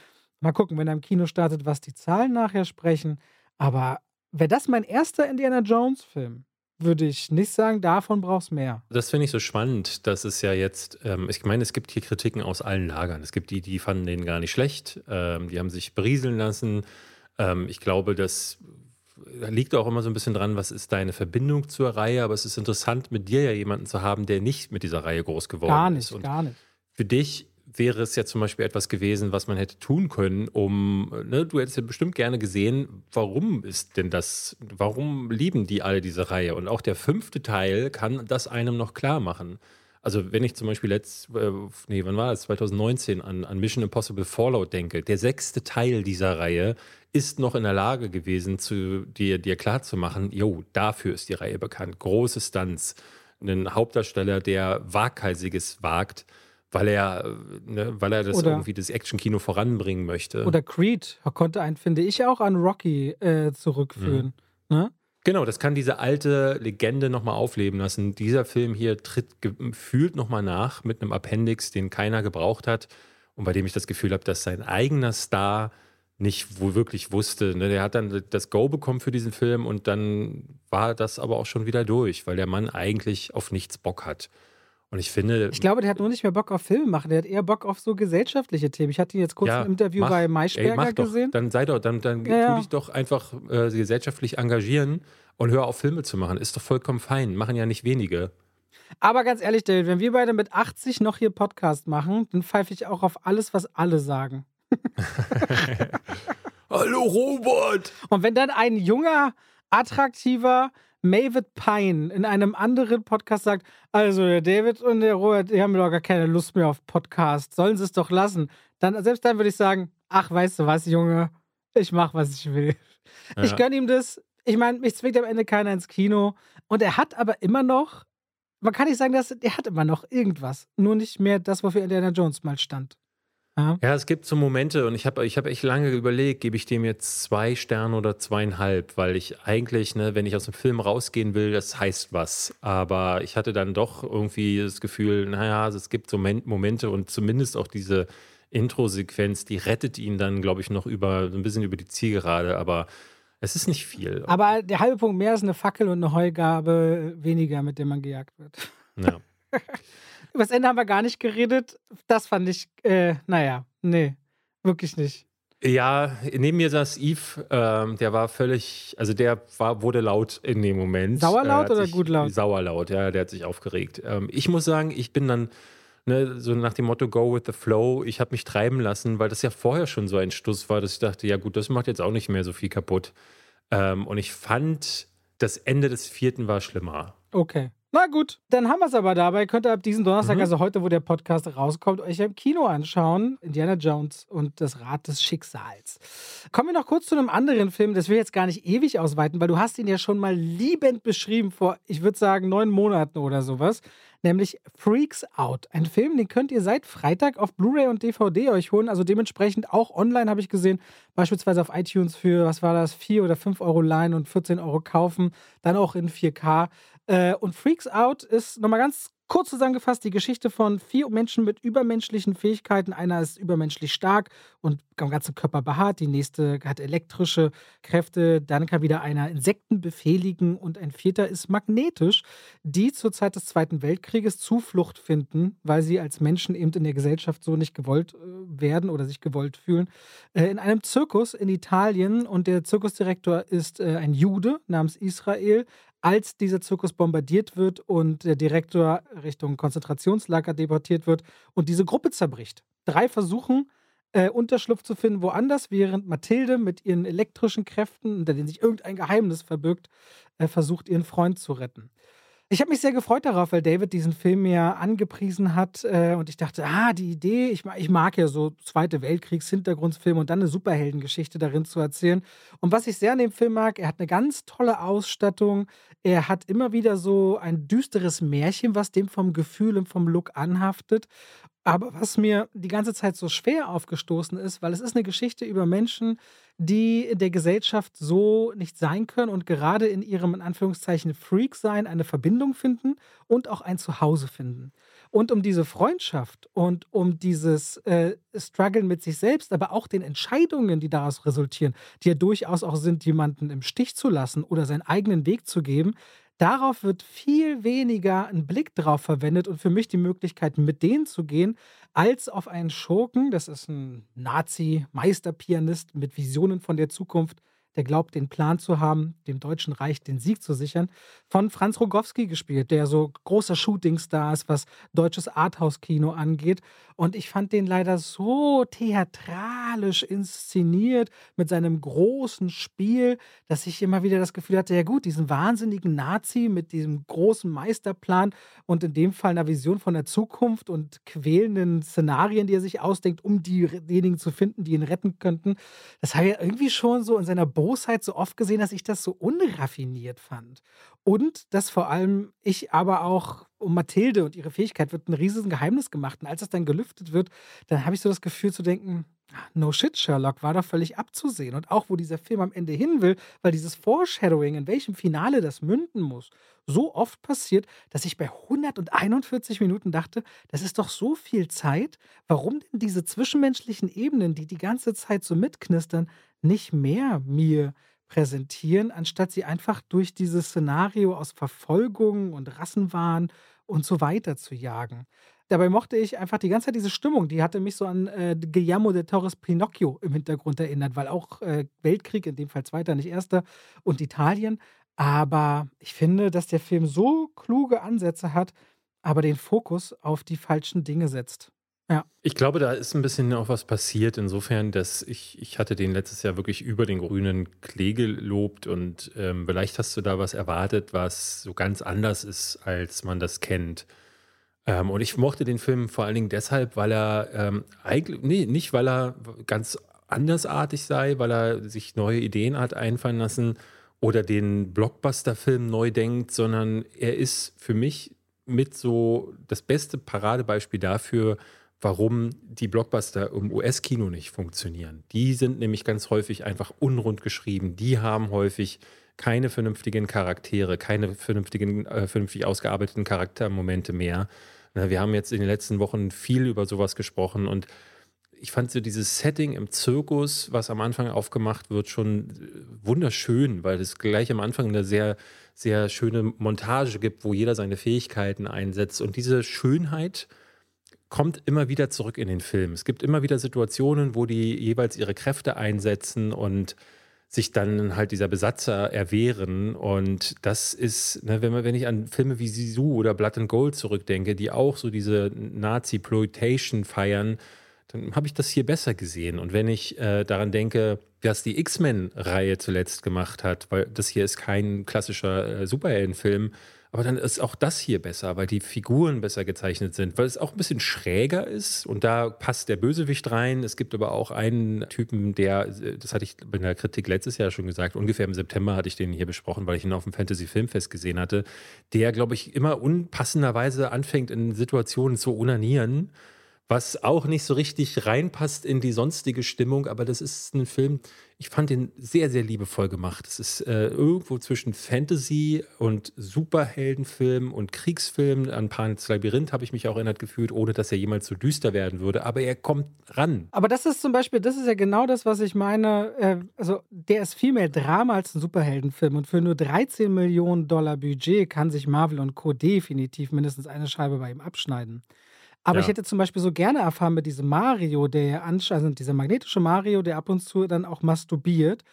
Mal gucken, wenn er im Kino startet, was die Zahlen nachher sprechen. Aber wäre das mein erster Indiana Jones-Film, würde ich nicht sagen, davon brauchst mehr. Das finde ich so spannend, dass es ja jetzt, ähm, ich meine, es gibt hier Kritiken aus allen Lagern. Es gibt die, die fanden den gar nicht schlecht, ähm, die haben sich berieseln lassen. Ähm, ich glaube, dass liegt auch immer so ein bisschen dran, was ist deine Verbindung zur Reihe, aber es ist interessant, mit dir ja jemanden zu haben, der nicht mit dieser Reihe groß geworden gar nicht, ist. Und gar nicht. für dich wäre es ja zum Beispiel etwas gewesen, was man hätte tun können, um, ne, du hättest ja bestimmt gerne gesehen, warum ist denn das, warum lieben die alle diese Reihe? Und auch der fünfte Teil kann das einem noch klar machen. Also wenn ich zum Beispiel letzt, äh, nee, wann war das? 2019 an, an Mission Impossible Fallout denke, der sechste Teil dieser Reihe ist noch in der Lage gewesen, zu, dir, dir klarzumachen, jo, dafür ist die Reihe bekannt. Große Stunts, einen Hauptdarsteller, der Waghalsiges wagt, weil er, ne, weil er das Oder- irgendwie das Actionkino voranbringen möchte. Oder Creed konnte einen, finde ich, auch an Rocky äh, zurückführen. Mhm. Ne? Genau, das kann diese alte Legende nochmal aufleben lassen. Dieser Film hier tritt gefühlt nochmal nach mit einem Appendix, den keiner gebraucht hat und bei dem ich das Gefühl habe, dass sein eigener Star nicht wohl wirklich wusste. Ne? Der hat dann das Go bekommen für diesen Film und dann war das aber auch schon wieder durch, weil der Mann eigentlich auf nichts Bock hat. Und ich finde, Ich glaube, der hat nur nicht mehr Bock auf Filme machen. Der hat eher Bock auf so gesellschaftliche Themen. Ich hatte ihn jetzt kurz Ja, im Interview mach. bei ey, Maischberger mach doch, gesehen. dann sei doch, dann, dann Ja, tu dich doch einfach äh, gesellschaftlich engagieren und hör auf, Filme zu machen. Ist doch vollkommen fein. Machen ja nicht wenige. Aber ganz ehrlich, David, wenn wir beide mit 80 noch hier Podcast machen, dann pfeife ich auch auf alles, was alle sagen. Hallo Robert! Und wenn dann ein junger, attraktiver Mavid Pine in einem anderen Podcast sagt, also der David und der Robert, die haben doch gar keine Lust mehr auf Podcast, sollen sie es doch lassen. Dann, selbst dann würde ich sagen, ach, weißt du was, Junge, ich mach, was ich will. Ich Ja. gönne ihm das. Ich meine, mich zwingt am Ende keiner ins Kino. Und er hat aber immer noch, man kann nicht sagen, dass er hat immer noch irgendwas. Nur nicht mehr das, wofür Indiana Jones mal stand. Ja. Ja, es gibt so Momente und ich habe ich hab echt lange überlegt, gebe ich dem jetzt zwei Sterne oder zweieinhalb, weil ich eigentlich, ne, wenn ich aus dem Film rausgehen will, das heißt was. Aber ich hatte dann doch irgendwie das Gefühl, naja, also es gibt so Men- Momente und zumindest auch diese Intro-Sequenz, die rettet ihn dann, glaube ich, noch über so ein bisschen über die Zielgerade, aber es ist nicht viel. Aber der halbe Punkt mehr ist eine Fackel und eine Heugabe weniger, mit der man gejagt wird. Ja. Über das Ende haben wir gar nicht geredet. Das fand ich, äh, naja, nee, wirklich nicht. Ja, neben mir saß Yves, ähm, der war völlig, also der war, wurde laut in dem Moment. Sauerlaut hat oder sich, gut laut? Sauerlaut, ja, der hat sich aufgeregt. Ähm, ich muss sagen, ich bin dann ne, so nach dem Motto Go with the Flow, ich habe mich treiben lassen, weil das ja vorher schon so ein Stuss war, dass ich dachte, ja gut, das macht jetzt auch nicht mehr so viel kaputt. Ähm, und ich fand, das Ende des vierten war schlimmer. Okay. Na gut, dann haben wir es aber dabei. Könnt ihr ab diesem Donnerstag, Mhm. also heute, wo der Podcast rauskommt, euch im Kino anschauen. Indiana Jones und das Rad des Schicksals. Kommen wir noch kurz zu einem anderen Film. Das will ich jetzt gar nicht ewig ausweiten, weil du hast ihn ja schon mal liebend beschrieben vor, ich würde sagen, neun Monaten oder sowas. Nämlich Freaks Out. Ein Film, den könnt ihr seit Freitag auf Blu-ray und DVD euch holen. Also dementsprechend auch online habe ich gesehen. Beispielsweise auf iTunes für, was war das, 4 oder 5 Euro leihen und 14 Euro kaufen. Dann auch in 4K. Äh, und Freaks Out ist nochmal ganz kurz zusammengefasst die Geschichte von vier Menschen mit übermenschlichen Fähigkeiten. Einer ist übermenschlich stark und am ganzen Körper behaart. Die nächste hat elektrische Kräfte. Dann kann wieder einer Insekten befehligen und ein vierter ist magnetisch, die zur Zeit des Zweiten Weltkrieges Zuflucht finden, weil sie als Menschen eben in der Gesellschaft so nicht gewollt äh, werden oder sich gewollt fühlen. Äh, in einem Zirkus in Italien und der Zirkusdirektor ist ein Jude namens Israel. Als dieser Zirkus bombardiert wird und der Direktor Richtung Konzentrationslager deportiert wird und diese Gruppe zerbricht. Drei versuchen, äh, Unterschlupf zu finden woanders, während Mathilde mit ihren elektrischen Kräften, unter denen sich irgendein Geheimnis verbirgt, äh, versucht, ihren Freund zu retten. Ich habe mich sehr gefreut darauf, weil David diesen Film ja angepriesen hat äh, und ich dachte, ah, die Idee, ich, ich mag ja so Zweite Weltkriegs-Hintergrundfilme und dann eine Superheldengeschichte darin zu erzählen. Und was ich sehr an dem Film mag, er hat eine ganz tolle Ausstattung. Er hat immer wieder so ein düsteres Märchen, was dem vom Gefühl und vom Look anhaftet. Aber was mir die ganze Zeit so schwer aufgestoßen ist, weil es ist eine Geschichte über Menschen, die in der Gesellschaft so nicht sein können und gerade in ihrem in Anführungszeichen Freak-Sein eine Verbindung finden und auch ein Zuhause finden. Und um diese Freundschaft und um dieses äh, Struggeln mit sich selbst, aber auch den Entscheidungen, die daraus resultieren, die ja durchaus auch sind, jemanden im Stich zu lassen oder seinen eigenen Weg zu geben, Darauf wird viel weniger ein Blick drauf verwendet und für mich die Möglichkeit, mit denen zu gehen, als auf einen Schurken, das ist ein Nazi-Meisterpianist mit Visionen von der Zukunft, der glaubt, den Plan zu haben, dem Deutschen Reich den Sieg zu sichern. Von Franz Rogowski gespielt, der so großer Shootingstar ist, was deutsches Arthouse-Kino angeht. Und ich fand den leider so theatralisch inszeniert mit seinem großen Spiel, dass ich immer wieder das Gefühl hatte, ja gut, diesen wahnsinnigen Nazi mit diesem großen Meisterplan und in dem Fall einer Vision von der Zukunft und quälenden Szenarien, die er sich ausdenkt, um diejenigen zu finden, die ihn retten könnten. Das habe ich irgendwie schon so in seiner Bosheit so oft gesehen, dass ich das so unraffiniert fand. Und dass vor allem ich aber auch um Mathilde und ihre Fähigkeit wird ein riesiges Geheimnis gemacht. Und als es dann gelüftet wird, dann habe ich so das Gefühl zu denken, no shit, Sherlock war doch völlig abzusehen. Und auch wo dieser Film am Ende hin will, weil dieses Foreshadowing, in welchem Finale das münden muss, so oft passiert, dass ich bei 141 Minuten dachte, das ist doch so viel Zeit. Warum denn diese zwischenmenschlichen Ebenen, die die ganze Zeit so mitknistern, nicht mehr mir präsentieren, anstatt sie einfach durch dieses Szenario aus Verfolgung und Rassenwahn und so weiter zu jagen. Dabei mochte ich einfach die ganze Zeit diese Stimmung, die hatte mich so an äh, Guillermo de Torres Pinocchio im Hintergrund erinnert, weil auch äh, Weltkrieg, in dem Fall zweiter, nicht erster, und Italien. Aber ich finde, dass der Film so kluge Ansätze hat, aber den Fokus auf die falschen Dinge setzt. Ja. Ich glaube, da ist ein bisschen auch was passiert, insofern, dass ich, ich hatte den letztes Jahr wirklich über den grünen Klee gelobt und ähm, vielleicht hast du da was erwartet, was so ganz anders ist, als man das kennt. Ähm, und ich mochte den Film vor allen Dingen deshalb, weil er ähm, eigentlich, nee, nicht weil er ganz andersartig sei, weil er sich neue Ideen hat einfallen lassen oder den Blockbuster-Film neu denkt, sondern er ist für mich mit so das beste Paradebeispiel dafür, warum die Blockbuster im US-Kino nicht funktionieren. Die sind nämlich ganz häufig einfach unrund geschrieben. Die haben häufig keine vernünftigen Charaktere, keine vernünftigen, äh, vernünftig ausgearbeiteten Charaktermomente mehr. Wir haben jetzt in den letzten Wochen viel über sowas gesprochen und ich fand so dieses Setting im Zirkus, was am Anfang aufgemacht wird, schon wunderschön, weil es gleich am Anfang eine sehr, sehr schöne Montage gibt, wo jeder seine Fähigkeiten einsetzt. Und diese Schönheit kommt immer wieder zurück in den Film. Es gibt immer wieder Situationen, wo die jeweils ihre Kräfte einsetzen und sich dann halt dieser Besatzer erwehren. Und das ist, ne, wenn, man, wenn ich an Filme wie Sisu oder Blood and Gold zurückdenke, die auch so diese Nazi-Ploitation feiern, dann habe ich das hier besser gesehen. Und wenn ich äh, daran denke, was die X-Men-Reihe zuletzt gemacht hat, weil das hier ist kein klassischer äh, Superheldenfilm, aber dann ist auch das hier besser, weil die Figuren besser gezeichnet sind, weil es auch ein bisschen schräger ist und da passt der Bösewicht rein. Es gibt aber auch einen Typen, der, das hatte ich in der Kritik letztes Jahr schon gesagt, ungefähr im September hatte ich den hier besprochen, weil ich ihn auf dem Fantasy Filmfest gesehen hatte, der, glaube ich, immer unpassenderweise anfängt, in Situationen zu unanieren was auch nicht so richtig reinpasst in die sonstige Stimmung, aber das ist ein Film, ich fand den sehr, sehr liebevoll gemacht. Es ist äh, irgendwo zwischen Fantasy und Superheldenfilm und Kriegsfilm. An Pan's Labyrinth habe ich mich auch erinnert gefühlt, ohne dass er jemals so düster werden würde, aber er kommt ran. Aber das ist zum Beispiel, das ist ja genau das, was ich meine. Äh, also, der ist viel mehr Drama als ein Superheldenfilm und für nur 13 Millionen Dollar Budget kann sich Marvel und Co. definitiv mindestens eine Scheibe bei ihm abschneiden. Aber ich hätte zum Beispiel so gerne erfahren mit diesem Mario, der also dieser magnetische Mario, der ab und zu dann auch masturbiert.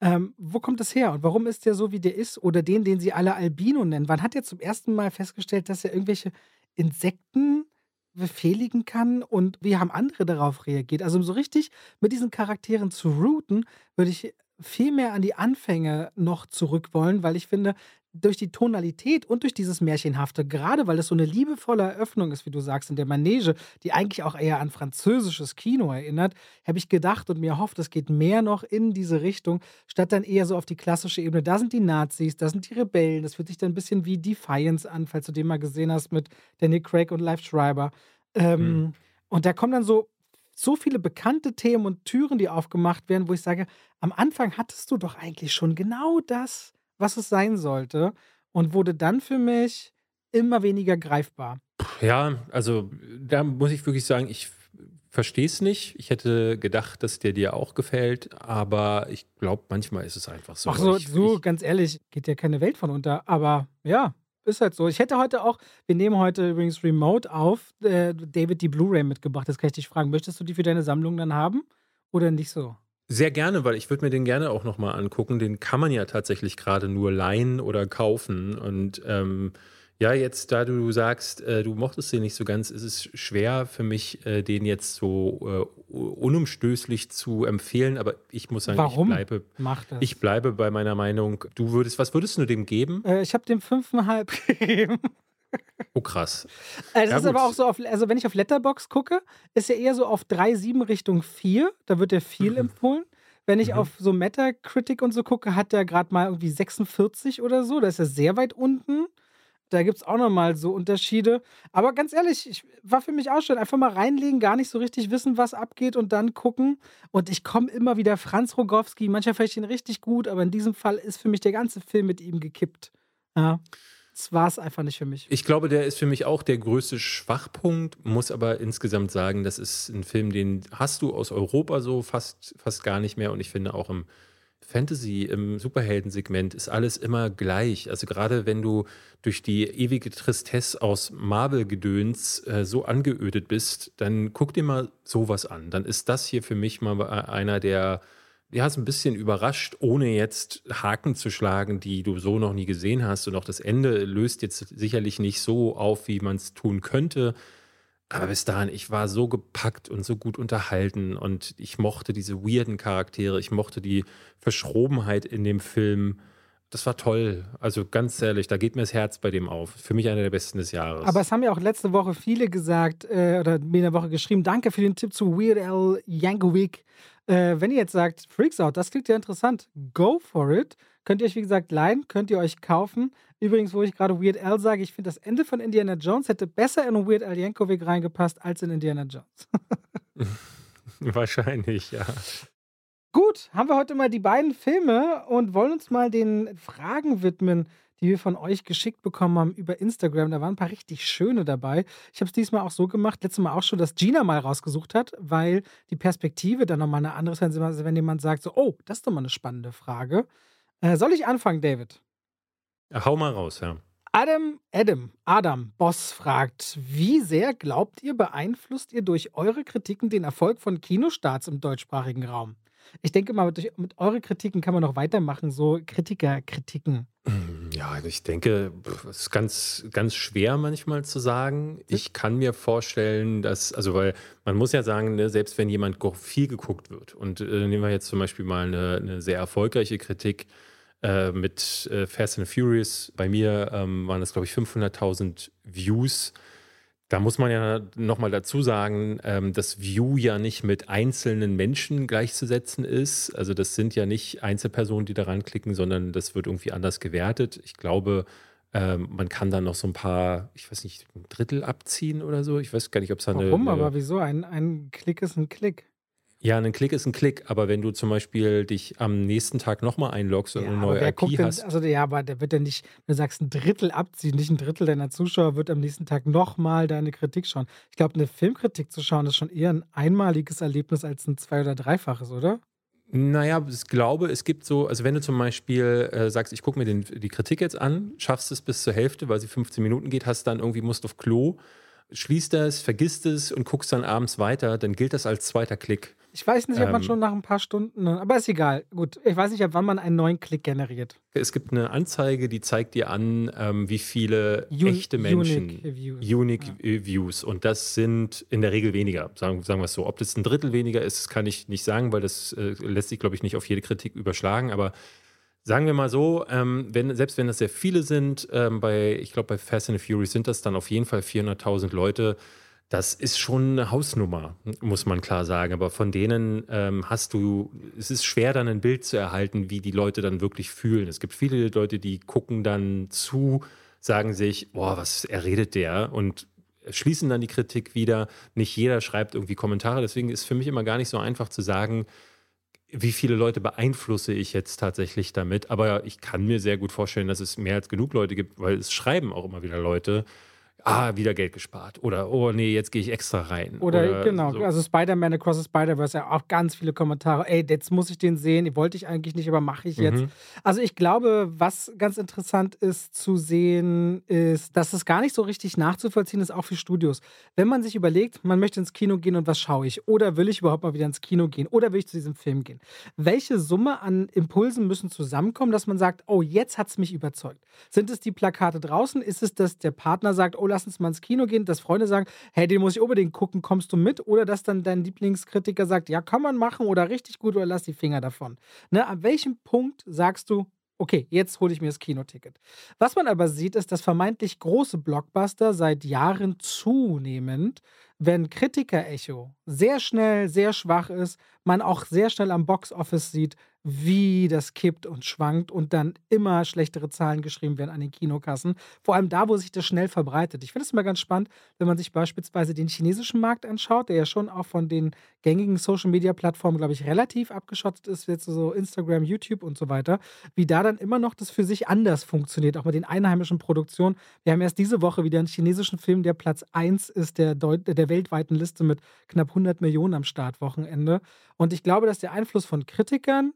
Ähm, wo kommt das her und warum ist der so, wie der ist? Oder den, den sie alle Albino nennen? Wann hat er zum ersten Mal festgestellt, dass er irgendwelche Insekten befehligen kann und wie haben andere darauf reagiert? Also um so richtig mit diesen Charakteren zu routen, würde ich viel mehr an die Anfänge noch zurück wollen, weil ich finde, durch die Tonalität und durch dieses Märchenhafte, gerade weil es so eine liebevolle Eröffnung ist, wie du sagst, in der Manege, die eigentlich auch eher an französisches Kino erinnert, habe ich gedacht und mir hofft, es geht mehr noch in diese Richtung, statt dann eher so auf die klassische Ebene. Da sind die Nazis, da sind die Rebellen, das fühlt sich dann ein bisschen wie Defiance an, falls du den mal gesehen hast mit Danny Craig und Live Schreiber. Ähm, mhm. Und da kommen dann so so viele bekannte Themen und Türen, die aufgemacht werden, wo ich sage, am Anfang hattest du doch eigentlich schon genau das, was es sein sollte und wurde dann für mich immer weniger greifbar. Ja, also da muss ich wirklich sagen, ich verstehe es nicht. Ich hätte gedacht, dass der dir auch gefällt, aber ich glaube, manchmal ist es einfach so. Ach so, ich, so ich, ganz ehrlich, geht ja keine Welt von unter. Aber ja, ist halt so. Ich hätte heute auch, wir nehmen heute übrigens remote auf, äh, David die Blu-ray mitgebracht. Das kann ich dich fragen. Möchtest du die für deine Sammlung dann haben oder nicht so? Sehr gerne, weil ich würde mir den gerne auch nochmal angucken. Den kann man ja tatsächlich gerade nur leihen oder kaufen. Und ähm, ja, jetzt, da du sagst, äh, du mochtest den nicht so ganz, ist es schwer für mich, äh, den jetzt so äh, unumstößlich zu empfehlen. Aber ich muss sagen, Warum? ich bleibe, Macht das. ich bleibe bei meiner Meinung. Du würdest, was würdest du dem geben? äh, ich habe dem fünfeinhalb gegeben. Oh, krass. Das Ja, ist aber gut. auch so auf, also wenn ich auf Letterbox gucke, ist er eher so auf 3,7 Richtung 4. Da wird er viel Mhm. empfohlen. Wenn ich Mhm. auf so Metacritic und so gucke, hat er gerade mal irgendwie 46 oder so. Da ist er sehr weit unten. Da gibt es auch nochmal so Unterschiede. Aber ganz ehrlich, ich, war für mich auch schon einfach mal reinlegen, gar nicht so richtig wissen, was abgeht und dann gucken. Und ich komme immer wieder Franz Rogowski. Manchmal finde ich ihn richtig gut, aber in diesem Fall ist für mich der ganze Film mit ihm gekippt. Ja, das war es einfach nicht für mich. Ich glaube, der ist für mich auch der größte Schwachpunkt, muss aber insgesamt sagen, das ist ein Film, den hast du aus Europa so fast, fast gar nicht mehr. Und ich finde auch im Fantasy, im Superheldensegment ist alles immer gleich. Also gerade wenn du durch die ewige Tristesse aus Marvel-Gedöns äh, so angeödet bist, dann guck dir mal sowas an. Dann ist das hier für mich mal einer der ja, ist ein bisschen überrascht, ohne jetzt Haken zu schlagen, die du so noch nie gesehen hast. Und auch das Ende löst jetzt sicherlich nicht so auf, wie man es tun könnte. Aber bis dahin, ich war so gepackt und so gut unterhalten und ich mochte diese weirden Charaktere, ich mochte die Verschrobenheit in dem Film. Das war toll. Also ganz ehrlich, da geht mir das Herz bei dem auf. Für mich einer der besten des Jahres. Aber es haben ja auch letzte Woche viele gesagt äh, oder mir in der Woche geschrieben, danke für den Tipp zu Weird Al Yankovic. Äh, wenn ihr jetzt sagt, Freaks Out, das klingt ja interessant, go for it. Könnt ihr euch, wie gesagt, leihen, könnt ihr euch kaufen. Übrigens, wo ich gerade Weird Al sage, ich finde, das Ende von Indiana Jones hätte besser in Weird Al Yankovic reingepasst als in Indiana Jones. Wahrscheinlich, ja. Gut, haben wir heute mal die beiden Filme und wollen uns mal den Fragen widmen, die wir von euch geschickt bekommen haben über Instagram. Da waren ein paar richtig schöne dabei. Ich habe es diesmal auch so gemacht, letztes Mal auch schon, dass Gina mal rausgesucht hat, weil die Perspektive dann nochmal eine andere ist, wenn, jemand sagt, so, oh, das ist doch mal eine spannende Frage. Äh, soll ich anfangen, David? Hau mal raus, ja. Adam, Adam, Adam, Boss fragt, wie sehr glaubt ihr, beeinflusst ihr durch eure Kritiken den Erfolg von Kinostarts im deutschsprachigen Raum? Ich denke mal, durch, mit euren Kritiken kann man noch weitermachen, so Kritikerkritiken. Ja, also ich denke, es ist ganz, ganz schwer manchmal zu sagen. Ich kann mir vorstellen, dass, also weil man muss ja sagen, ne, selbst wenn jemand viel geguckt wird und äh, nehmen wir jetzt zum Beispiel mal eine, eine sehr erfolgreiche Kritik äh, mit äh, Fast and Furious, bei mir ähm, waren das glaube ich 500.000 Views. Da muss man ja nochmal dazu sagen, ähm, dass View ja nicht mit einzelnen Menschen gleichzusetzen ist. Also das sind ja nicht Einzelpersonen, die daran klicken, sondern das wird irgendwie anders gewertet. Ich glaube, ähm, man kann da noch so ein paar, ich weiß nicht, ein Drittel abziehen oder so. Ich weiß gar nicht, ob es da eine, Warum? eine Aber wieso? Ein, ein Klick ist ein Klick. Ja, ein Klick ist ein Klick, aber wenn du zum Beispiel dich am nächsten Tag nochmal einloggst und Ja, eine neue IP guckt denn, hast, also ja, aber der wird ja nicht, wenn du sagst, ein Drittel abziehen, nicht ein Drittel deiner Zuschauer wird am nächsten Tag nochmal deine Kritik schauen. Ich glaube, eine Filmkritik zu schauen, ist schon eher ein einmaliges Erlebnis als ein zwei- oder dreifaches, oder? Naja, ich glaube, es gibt so, also wenn du zum Beispiel äh, sagst, ich gucke mir den, die Kritik jetzt an, schaffst es bis zur Hälfte, weil sie 15 Minuten geht, hast dann irgendwie, musst auf Klo, schließt das, vergisst es und guckst dann abends weiter, dann gilt das als zweiter Klick. Ich weiß nicht, ob man Ähm. schon nach ein paar Stunden, aber ist egal. Gut, ich weiß nicht, ab wann man einen neuen Klick generiert. Es gibt eine Anzeige, die zeigt dir an, ähm, wie viele Un- echte Menschen, Unique Views. Unique Ja. äh, Views. Und das sind in der Regel weniger, sagen, sagen wir es so. Ob das ein Drittel weniger ist, kann ich nicht sagen, weil das äh, lässt sich, glaube ich, nicht auf jede Kritik überschlagen. Aber sagen wir mal so, ähm, wenn, selbst wenn das sehr viele sind, ähm, bei, ich glaube, bei Fast and the Furious sind das dann auf jeden Fall 400.000 Leute. Das ist schon eine Hausnummer, muss man klar sagen. Aber von denen ähm, hast du, es ist schwer, dann ein Bild zu erhalten, wie die Leute dann wirklich fühlen. Es gibt viele Leute, die gucken dann zu, sagen sich, boah, was erredet der? Und schließen dann die Kritik wieder. Nicht jeder schreibt irgendwie Kommentare. Deswegen ist für mich immer gar nicht so einfach zu sagen, wie viele Leute beeinflusse ich jetzt tatsächlich damit. Aber ich kann mir sehr gut vorstellen, dass es mehr als genug Leute gibt, weil es schreiben auch immer wieder Leute. Ah, wieder Geld gespart. Oder, oh nee, jetzt gehe ich extra rein. Oder, oder genau, so. also Spider-Man Across the Spider-Verse, ja auch ganz viele Kommentare. Ey, jetzt muss ich den sehen. Wollte ich eigentlich nicht, aber mache ich jetzt. Mhm. Also ich glaube, was ganz interessant ist zu sehen, ist, dass es gar nicht so richtig nachzuvollziehen ist, auch für Studios. Wenn man sich überlegt, man möchte ins Kino gehen und was schaue ich? Oder will ich überhaupt mal wieder ins Kino gehen? Oder will ich zu diesem Film gehen? Welche Summe an Impulsen müssen zusammenkommen, dass man sagt, oh, jetzt hat es mich überzeugt? Sind es die Plakate draußen? Ist es, dass der Partner sagt, oh, lass uns mal ins Kino gehen, dass Freunde sagen, hey, den muss ich unbedingt gucken, kommst du mit? Oder dass dann dein Lieblingskritiker sagt, ja, kann man machen oder richtig gut oder lass die Finger davon. Ne? An welchem Punkt sagst du, okay, jetzt hole ich mir das Kinoticket. Was man aber sieht, ist, dass vermeintlich große Blockbuster seit Jahren zunehmend, wenn Kritiker-Echo sehr schnell, sehr schwach ist, man auch sehr schnell am Box-Office sieht, wie das kippt und schwankt und dann immer schlechtere Zahlen geschrieben werden an den Kinokassen. Vor allem da, wo sich das schnell verbreitet. Ich finde es immer ganz spannend, wenn man sich beispielsweise den chinesischen Markt anschaut, der ja schon auch von den gängigen Social-Media-Plattformen, glaube ich, relativ abgeschottet ist, jetzt so Instagram, YouTube und so weiter, wie da dann immer noch das für sich anders funktioniert, auch mit den einheimischen Produktionen. Wir haben erst diese Woche wieder einen chinesischen Film, der Platz 1 ist der, der weltweiten Liste mit knapp 100 Millionen am Startwochenende. Und ich glaube, dass der Einfluss von Kritikern,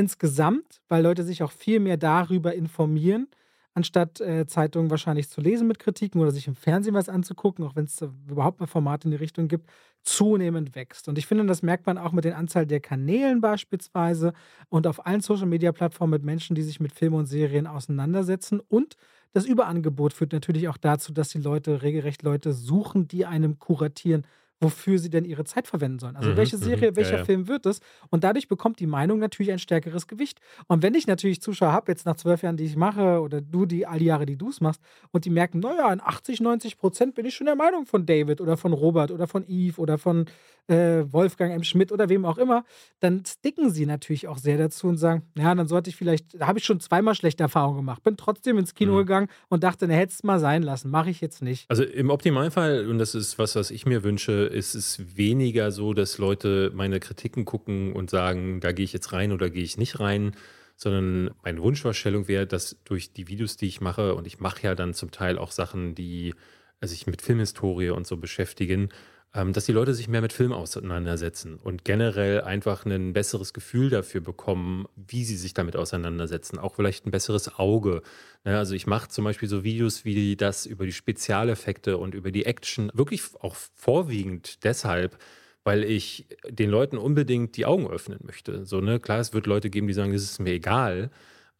insgesamt, weil Leute sich auch viel mehr darüber informieren, anstatt äh, Zeitungen wahrscheinlich zu lesen mit Kritiken oder sich im Fernsehen was anzugucken, auch wenn es überhaupt mal Formate in die Richtung gibt, zunehmend wächst. Und ich finde, das merkt man auch mit den Anzahl der Kanälen beispielsweise und auf allen Social-Media-Plattformen mit Menschen, die sich mit Filmen und Serien auseinandersetzen. Und das Überangebot führt natürlich auch dazu, dass die Leute regelrecht Leute suchen, die einem kuratieren, wofür sie denn ihre Zeit verwenden sollen. Also mhm, welche mhm. Serie, welcher ja, ja. Film wird es? Und dadurch bekommt die Meinung natürlich ein stärkeres Gewicht. Und wenn ich natürlich Zuschauer habe, jetzt nach zwölf Jahren, die ich mache, oder du die all die Jahre, die du es machst, und die merken, naja, in 80, 90 Prozent bin ich schon der Meinung von David oder von Robert oder von Eve oder von äh, Wolfgang M. Schmidt oder wem auch immer, dann sticken sie natürlich auch sehr dazu und sagen, ja, dann sollte ich vielleicht, da habe ich schon zweimal schlechte Erfahrungen gemacht, bin trotzdem ins Kino mhm. gegangen und dachte, ne, hätte es mal sein lassen, mache ich jetzt nicht. Also im Optimalfall, und das ist was, was ich mir wünsche, ist es weniger so, dass Leute meine Kritiken gucken und sagen, da gehe ich jetzt rein oder gehe ich nicht rein, sondern meine Wunschvorstellung wäre, dass durch die Videos, die ich mache, und ich mache ja dann zum Teil auch Sachen, die sich mit Filmhistorie und so beschäftigen, dass die Leute sich mehr mit Film auseinandersetzen und generell einfach ein besseres Gefühl dafür bekommen, wie sie sich damit auseinandersetzen. Auch vielleicht ein besseres Auge. Ne, also ich mache zum Beispiel so Videos wie das über die Spezialeffekte und über die Action, wirklich auch vorwiegend deshalb, weil ich den Leuten unbedingt die Augen öffnen möchte. So, ne? Klar, es wird Leute geben, die sagen, das ist mir egal.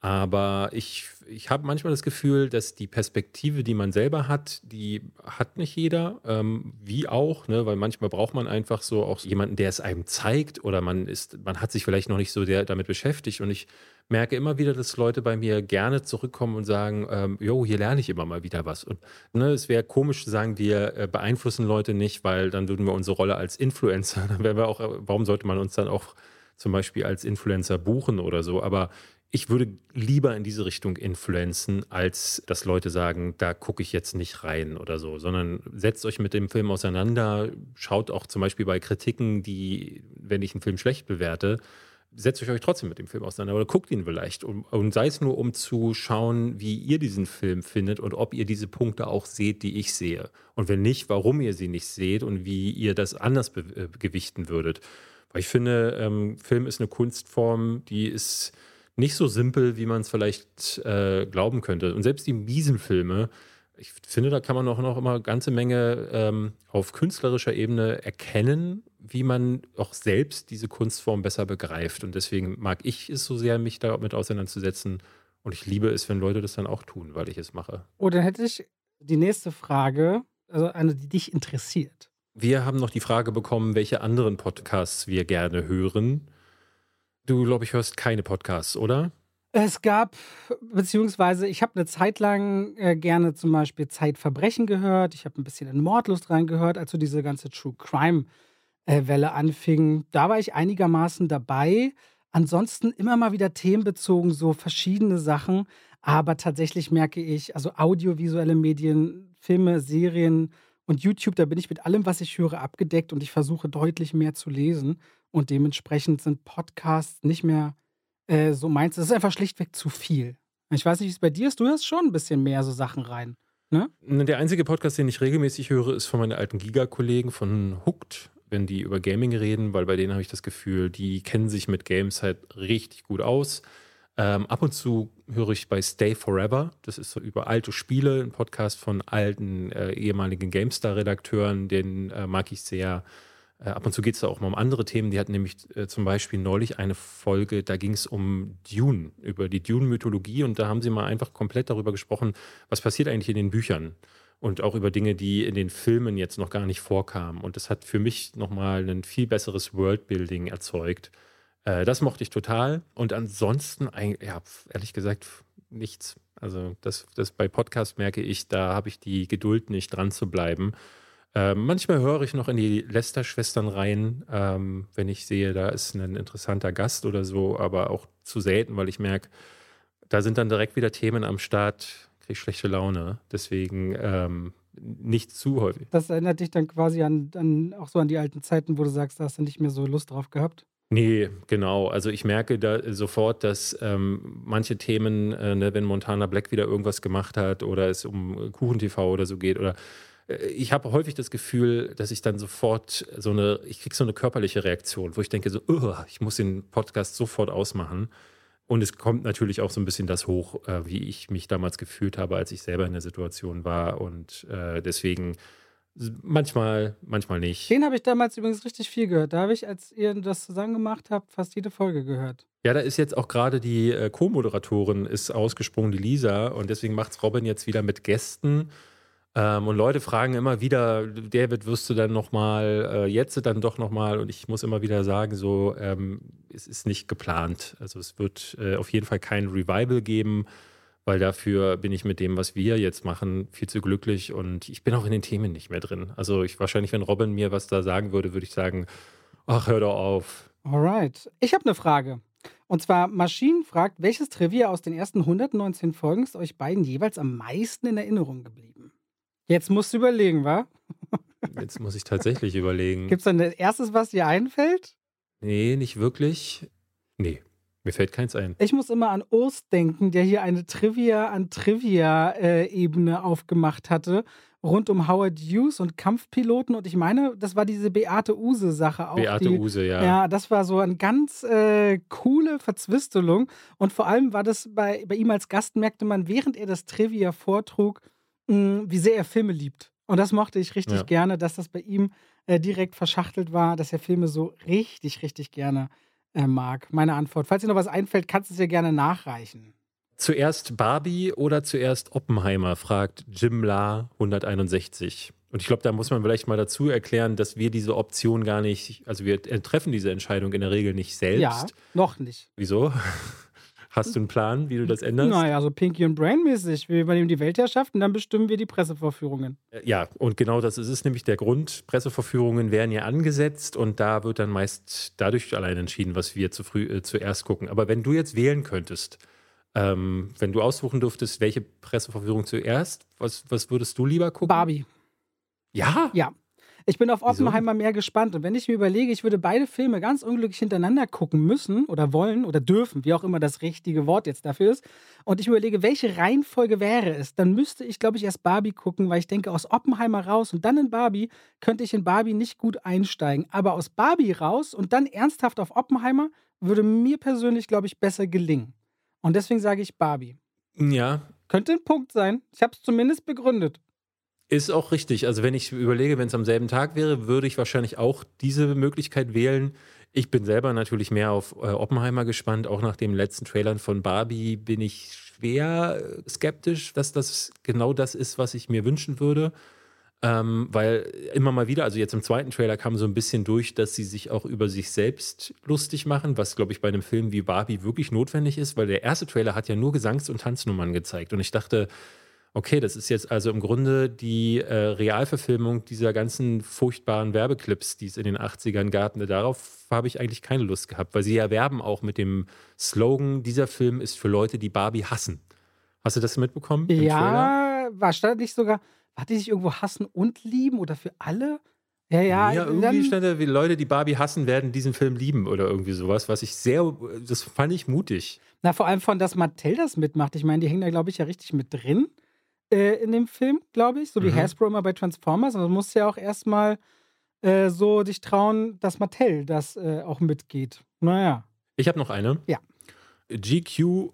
Aber ich, ich habe manchmal das Gefühl, dass die Perspektive, die man selber hat, die hat nicht jeder. Ähm, wie auch, ne? weil manchmal braucht man einfach so auch jemanden, der es einem zeigt oder man ist, man hat sich vielleicht noch nicht so der, damit beschäftigt. Und ich merke immer wieder, dass Leute bei mir gerne zurückkommen und sagen, ähm, jo, hier lerne ich immer mal wieder was. Und ne, es wäre komisch zu sagen, wir äh, beeinflussen Leute nicht, weil dann würden wir unsere Rolle als Influencer, dann wären wir auch, äh, warum sollte man uns dann auch zum Beispiel als Influencer buchen oder so. Aber ich würde lieber in diese Richtung influenzen, als dass Leute sagen, da gucke ich jetzt nicht rein oder so, sondern setzt euch mit dem Film auseinander, schaut auch zum Beispiel bei Kritiken, die, wenn ich einen Film schlecht bewerte, setzt euch trotzdem mit dem Film auseinander oder guckt ihn vielleicht. Und, und sei es nur, um zu schauen, wie ihr diesen Film findet und ob ihr diese Punkte auch seht, die ich sehe. Und wenn nicht, warum ihr sie nicht seht und wie ihr das anders äh, gewichten würdet. Weil ich finde, ähm, Film ist eine Kunstform, die ist nicht so simpel, wie man es vielleicht äh, glauben könnte. Und selbst die miesen Filme, ich finde, da kann man auch noch immer eine ganze Menge ähm, auf künstlerischer Ebene erkennen, wie man auch selbst diese Kunstform besser begreift. Und deswegen mag ich es so sehr, mich damit auseinanderzusetzen. Und ich liebe es, wenn Leute das dann auch tun, weil ich es mache. Oh, dann hätte ich die nächste Frage, also eine, die dich interessiert. Wir haben noch die Frage bekommen, welche anderen Podcasts wir gerne hören. Du, glaube ich, hörst keine Podcasts, oder? Es gab, beziehungsweise ich habe eine Zeit lang äh, gerne zum Beispiel Zeitverbrechen gehört. Ich habe ein bisschen in Mordlust reingehört, als so diese ganze True Crime-Welle äh, anfing. Da war ich einigermaßen dabei. Ansonsten immer mal wieder themenbezogen, so verschiedene Sachen. Aber tatsächlich merke ich, also audiovisuelle Medien, Filme, Serien und YouTube, da bin ich mit allem, was ich höre, abgedeckt und ich versuche deutlich mehr zu lesen. Und dementsprechend sind Podcasts nicht mehr äh, so meins. Es ist einfach schlichtweg zu viel. Ich weiß nicht, wie es bei dir ist. Du hörst schon ein bisschen mehr so Sachen rein. Ne? Der einzige Podcast, den ich regelmäßig höre, ist von meinen alten Giga-Kollegen von Hooked, wenn die über Gaming reden, weil bei denen habe ich das Gefühl, die kennen sich mit Games halt richtig gut aus. Ähm, ab und zu höre ich bei Stay Forever, das ist so über alte Spiele, ein Podcast von alten äh, ehemaligen GameStar-Redakteuren, den äh, mag ich sehr. Äh, ab und zu geht es da auch mal um andere Themen. Die hatten nämlich äh, zum Beispiel neulich eine Folge, da ging es um Dune, über die Dune-Mythologie und da haben sie mal einfach komplett darüber gesprochen, was passiert eigentlich in den Büchern und auch über Dinge, die in den Filmen jetzt noch gar nicht vorkamen. Und das hat für mich nochmal ein viel besseres Worldbuilding erzeugt. Äh, das mochte ich total. Und ansonsten, ja, ehrlich gesagt, nichts. Also das, das bei Podcast merke ich, da habe ich die Geduld nicht dran zu bleiben. Äh, manchmal höre ich noch in die Lester-Schwestern rein, ähm, wenn ich sehe, da ist ein interessanter Gast oder so, aber auch zu selten, weil ich merke, da sind dann direkt wieder Themen am Start, kriege ich schlechte Laune. Deswegen ähm, nicht zu häufig. Das erinnert dich dann quasi an, an, auch so an die alten Zeiten, wo du sagst, da hast du nicht mehr so Lust drauf gehabt? Nee, genau. Also ich merke da sofort, dass ähm, manche Themen, äh, ne, wenn Montana Black wieder irgendwas gemacht hat oder es um KuchenTV oder so geht oder ich habe häufig das Gefühl, dass ich dann sofort so eine, ich kriege so eine körperliche Reaktion, wo ich denke so, ich muss den Podcast sofort ausmachen. Und es kommt natürlich auch so ein bisschen das hoch, äh, wie ich mich damals gefühlt habe, als ich selber in der Situation war. Und äh, deswegen manchmal, manchmal nicht. Den habe ich damals übrigens richtig viel gehört. Da habe ich, als ihr das zusammen gemacht habt, fast jede Folge gehört. Ja, da ist jetzt auch gerade die äh, Co-Moderatorin ist ausgesprungen, die Lisa. Und deswegen macht es Robin jetzt wieder mit Gästen. Ähm, und Leute fragen immer wieder, David, wirst du dann nochmal, äh, jetzt dann doch nochmal? Und ich muss immer wieder sagen, so, ähm, es ist nicht geplant. Also es wird äh, auf jeden Fall kein Revival geben, weil dafür bin ich mit dem, was wir jetzt machen, viel zu glücklich und ich bin auch in den Themen nicht mehr drin. Also ich wahrscheinlich, wenn Robin mir was da sagen würde, würde ich sagen, ach, hör doch auf. Alright. Ich habe eine Frage. Und zwar, Maschinen fragt, welches Trivia aus den ersten 119 Folgen ist euch beiden jeweils am meisten in Erinnerung geblieben? Jetzt musst du überlegen, wa? Jetzt muss ich tatsächlich überlegen. Gibt es dann das erstes, was dir einfällt? Nee, nicht wirklich. Nee, mir fällt keins ein. Ich muss immer an Urs denken, der hier eine Trivia an Trivia-Ebene äh, aufgemacht hatte, rund um Howard Hughes und Kampfpiloten. Und ich meine, das war diese Beate Use-Sache auch. Beate die, Use, ja. Ja, das war so eine ganz äh, coole Verzwistelung. Und vor allem war das bei, bei ihm als Gast, merkte man, während er das Trivia vortrug, wie sehr er Filme liebt. Und das mochte ich richtig ja. gerne, dass das bei ihm äh, direkt verschachtelt war, dass er Filme so richtig, richtig gerne äh, mag. Meine Antwort. Falls dir noch was einfällt, kannst du es ja gerne nachreichen. Zuerst Barbie oder zuerst Oppenheimer, fragt Jim La 161. Und ich glaube, da muss man vielleicht mal dazu erklären, dass wir diese Option gar nicht, also wir treffen diese Entscheidung in der Regel nicht selbst. Ja, noch nicht. Wieso? Hast du einen Plan, wie du das änderst? Naja, so Pinky und Brain mäßig. Wir übernehmen die Weltherrschaft und dann bestimmen wir die Pressevorführungen. Äh, ja, und genau das ist es nämlich der Grund. Pressevorführungen werden ja angesetzt und da wird dann meist dadurch allein entschieden, was wir zu früh, äh, zuerst gucken. Aber wenn du jetzt wählen könntest, ähm, wenn du aussuchen dürftest, welche Pressevorführung zuerst, was, was würdest du lieber gucken? Barbie. Ja? Ja. Ich bin auf Oppenheimer mehr gespannt. Und wenn ich mir überlege, ich würde beide Filme ganz unglücklich hintereinander gucken müssen oder wollen oder dürfen, wie auch immer das richtige Wort jetzt dafür ist, und ich überlege, welche Reihenfolge wäre es, dann müsste ich, glaube ich, erst Barbie gucken, weil ich denke, aus Oppenheimer raus und dann in Barbie könnte ich in Barbie nicht gut einsteigen. Aber aus Barbie raus und dann ernsthaft auf Oppenheimer würde mir persönlich, glaube ich, besser gelingen. Und deswegen sage ich Barbie. Ja. Könnte ein Punkt sein. Ich habe es zumindest begründet. Ist auch richtig. Also wenn ich überlege, wenn es am selben Tag wäre, würde ich wahrscheinlich auch diese Möglichkeit wählen. Ich bin selber natürlich mehr auf äh, Oppenheimer gespannt. Auch nach den letzten Trailern von Barbie bin ich schwer äh, skeptisch, dass das genau das ist, was ich mir wünschen würde. Ähm, weil immer mal wieder, also jetzt im zweiten Trailer kam so ein bisschen durch, dass sie sich auch über sich selbst lustig machen, was, glaube ich, bei einem Film wie Barbie wirklich notwendig ist, weil der erste Trailer hat ja nur Gesangs- und Tanznummern gezeigt. Und ich dachte, Okay, das ist jetzt also im Grunde die äh, Realverfilmung dieser ganzen furchtbaren Werbeclips, die es in den 80ern gab. Darauf habe ich eigentlich keine Lust gehabt, weil sie ja werben auch mit dem Slogan, dieser Film ist für Leute, die Barbie hassen. Hast du das mitbekommen? Ja, war stand nicht sogar, hat die sich irgendwo hassen und lieben oder für alle? Ja, ja. Ja, irgendwie stand da, wie Leute, die Barbie hassen, werden diesen Film lieben oder irgendwie sowas, was ich sehr, das fand ich mutig. Na, vor allem von, dass Mattel das mitmacht. Ich meine, die hängen da, glaube ich, ja richtig mit drin. Äh, in dem Film, glaube ich, so wie Mhm. Hasbro immer bei Transformers. Also du musst ja auch erstmal äh, so dich trauen, dass Mattel das äh, auch mitgeht. Naja. Ich habe noch eine. Ja. GQ4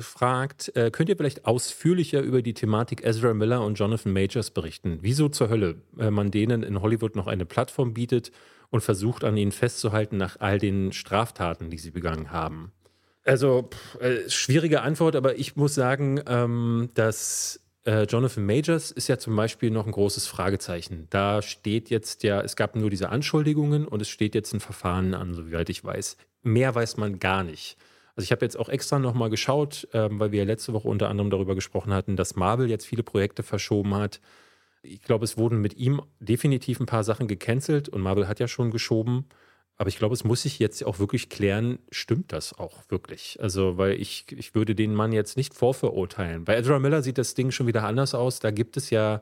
fragt, äh, könnt ihr vielleicht ausführlicher über die Thematik Ezra Miller und Jonathan Majors berichten? Wieso zur Hölle äh, man denen in Hollywood noch eine Plattform bietet und versucht an ihnen festzuhalten nach all den Straftaten, die sie begangen haben? Also, pff, äh, schwierige Antwort, aber ich muss sagen, ähm, dass äh, Jonathan Majors ist ja zum Beispiel noch ein großes Fragezeichen. Da steht jetzt ja, es gab nur diese Anschuldigungen und es steht jetzt ein Verfahren an, soweit ich weiß. Mehr weiß man gar nicht. Also ich habe jetzt auch extra nochmal geschaut, ähm, weil wir ja letzte Woche unter anderem darüber gesprochen hatten, dass Marvel jetzt viele Projekte verschoben hat. Ich glaube, es wurden mit ihm definitiv ein paar Sachen gecancelt und Marvel hat ja schon geschoben. Aber ich glaube, es muss sich jetzt auch wirklich klären, stimmt das auch wirklich? Also, weil ich, ich würde den Mann jetzt nicht vorverurteilen. Bei Ezra Miller sieht das Ding schon wieder anders aus. Da gibt es ja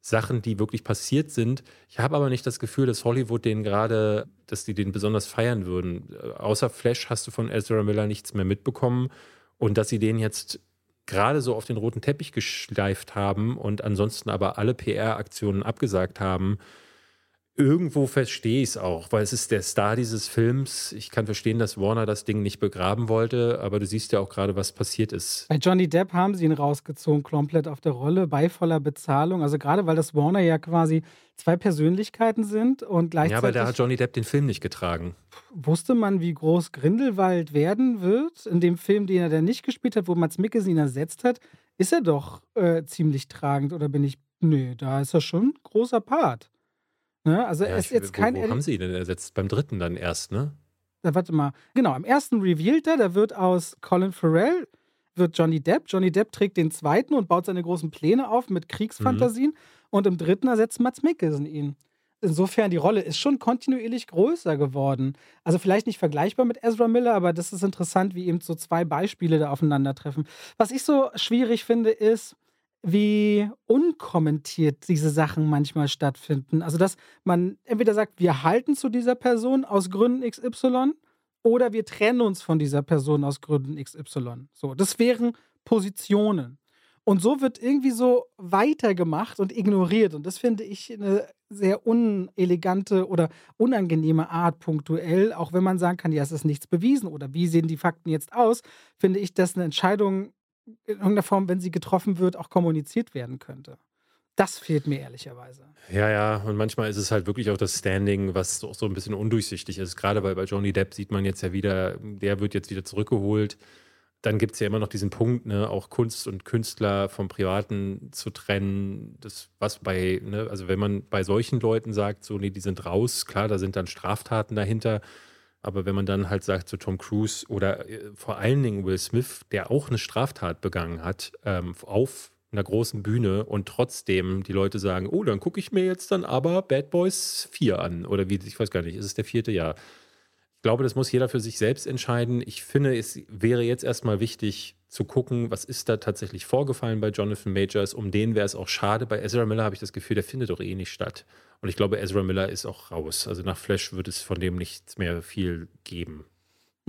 Sachen, die wirklich passiert sind. Ich habe aber nicht das Gefühl, dass Hollywood den gerade, dass die den besonders feiern würden. Äh, Außer Flash hast du von Ezra Miller nichts mehr mitbekommen. Und dass sie den jetzt gerade so auf den roten Teppich geschleift haben und ansonsten aber alle PR-Aktionen abgesagt haben, irgendwo verstehe ich es auch, weil es ist der Star dieses Films. Ich kann verstehen, dass Warner das Ding nicht begraben wollte, aber du siehst ja auch gerade, was passiert ist. Bei Johnny Depp haben sie ihn rausgezogen, komplett auf der Rolle, bei voller Bezahlung. Also gerade weil das Warner ja quasi zwei Persönlichkeiten sind und gleichzeitig Ja, aber da hat Johnny Depp den Film nicht getragen. wusste man, wie groß Grindelwald werden wird. In dem Film, den er dann nicht gespielt hat, wo Mats Mikkelsen ihn ersetzt hat, ist er doch äh, ziemlich tragend. Oder bin ich. Nee, da ist er schon ein großer Part. Ne? Also Ja, er ist jetzt wo, kein. wo haben sie ihn denn ersetzt? Beim dritten dann erst, ne? Da, warte mal. Genau, am ersten revealed er, da wird aus Colin Farrell wird Johnny Depp. Johnny Depp trägt den zweiten und baut seine großen Pläne auf mit Kriegsfantasien. Und im dritten ersetzt Mats Mikkelsen ihn. Insofern, die Rolle ist schon kontinuierlich größer geworden. Also vielleicht nicht vergleichbar mit Ezra Miller, aber das ist interessant, wie eben so zwei Beispiele da aufeinandertreffen. Was ich so schwierig finde, ist, wie unkommentiert diese Sachen manchmal stattfinden. Also, dass man entweder sagt, wir halten zu dieser Person aus Gründen XY oder wir trennen uns von dieser Person aus Gründen XY. So, das wären Positionen. Und so wird irgendwie so weitergemacht und ignoriert. Und das finde ich eine sehr unelegante oder unangenehme Art punktuell. Auch wenn man sagen kann, ja, es ist nichts bewiesen oder wie sehen die Fakten jetzt aus, finde ich, dass eine Entscheidung in irgendeiner Form, wenn sie getroffen wird, auch kommuniziert werden könnte. Das fehlt mir ehrlicherweise. Ja, ja, und manchmal ist es halt wirklich auch das Standing, was auch so ein bisschen undurchsichtig ist. Gerade bei, bei Johnny Depp sieht man jetzt ja wieder, der wird jetzt wieder zurückgeholt. Dann gibt es ja immer noch diesen Punkt, ne, auch Kunst und Künstler vom Privaten zu trennen. Das, was bei, ne, also wenn man bei solchen Leuten sagt, so, nee, die sind raus, klar, da sind dann Straftaten dahinter. Aber wenn man dann halt sagt, so Tom Cruise oder äh, vor allen Dingen Will Smith, der auch eine Straftat begangen hat, ähm, auf einer großen Bühne und trotzdem die Leute sagen, oh, dann gucke ich mir jetzt dann aber Bad Boys 4 an. Oder wie, ich weiß gar nicht, ist es der vierte Jahr? Ich glaube, das muss jeder für sich selbst entscheiden. Ich finde, es wäre jetzt erstmal wichtig zu gucken, was ist da tatsächlich vorgefallen bei Jonathan Majors. Um den wäre es auch schade. Bei Ezra Miller habe ich das Gefühl, der findet doch eh nicht statt. Und ich glaube, Ezra Miller ist auch raus. Also nach Flash wird es von dem nichts mehr viel geben.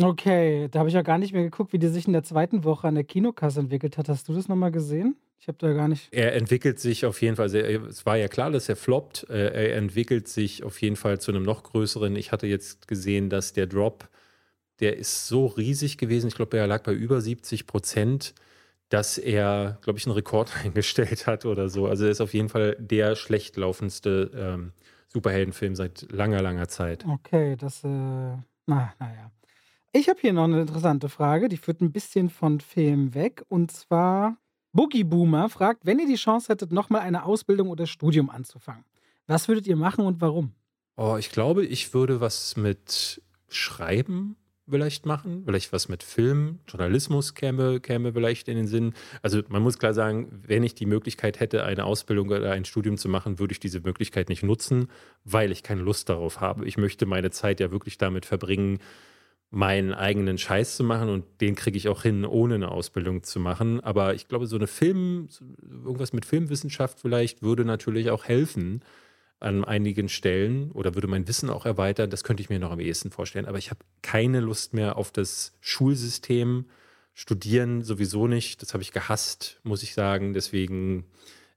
Okay, da habe ich ja gar nicht mehr geguckt, wie die sich in der zweiten Woche an der Kinokasse entwickelt hat. Hast du das nochmal gesehen? Ich habe da gar nicht. Er entwickelt sich auf jeden Fall, sehr, es war ja klar, dass er floppt. Äh, Er entwickelt sich auf jeden Fall zu einem noch größeren. Ich hatte jetzt gesehen, dass der Drop, der ist so riesig gewesen. Ich glaube, er lag bei über 70 Prozent, dass er, glaube ich, einen Rekord eingestellt hat oder so. Also er ist auf jeden Fall der schlecht laufendste ähm, Superheldenfilm seit langer, langer Zeit. Okay, das, äh, na, naja. Ich habe hier noch eine interessante Frage, die führt ein bisschen von Film weg. Und zwar, Boogie Boomer fragt, wenn ihr die Chance hättet, nochmal eine Ausbildung oder Studium anzufangen, was würdet ihr machen und warum? Oh, ich glaube, ich würde was mit Schreiben vielleicht machen, vielleicht was mit Film, Journalismus käme, käme vielleicht in den Sinn. Also man muss klar sagen, wenn ich die Möglichkeit hätte, eine Ausbildung oder ein Studium zu machen, würde ich diese Möglichkeit nicht nutzen, weil ich keine Lust darauf habe. Ich möchte meine Zeit ja wirklich damit verbringen, meinen eigenen Scheiß zu machen und den kriege ich auch hin, ohne eine Ausbildung zu machen. Aber ich glaube, so eine Film, irgendwas mit Filmwissenschaft vielleicht würde natürlich auch helfen an einigen Stellen oder würde mein Wissen auch erweitern. Das könnte ich mir noch am ehesten vorstellen. Aber ich habe keine Lust mehr auf das Schulsystem, Studieren sowieso nicht. Das habe ich gehasst, muss ich sagen. Deswegen,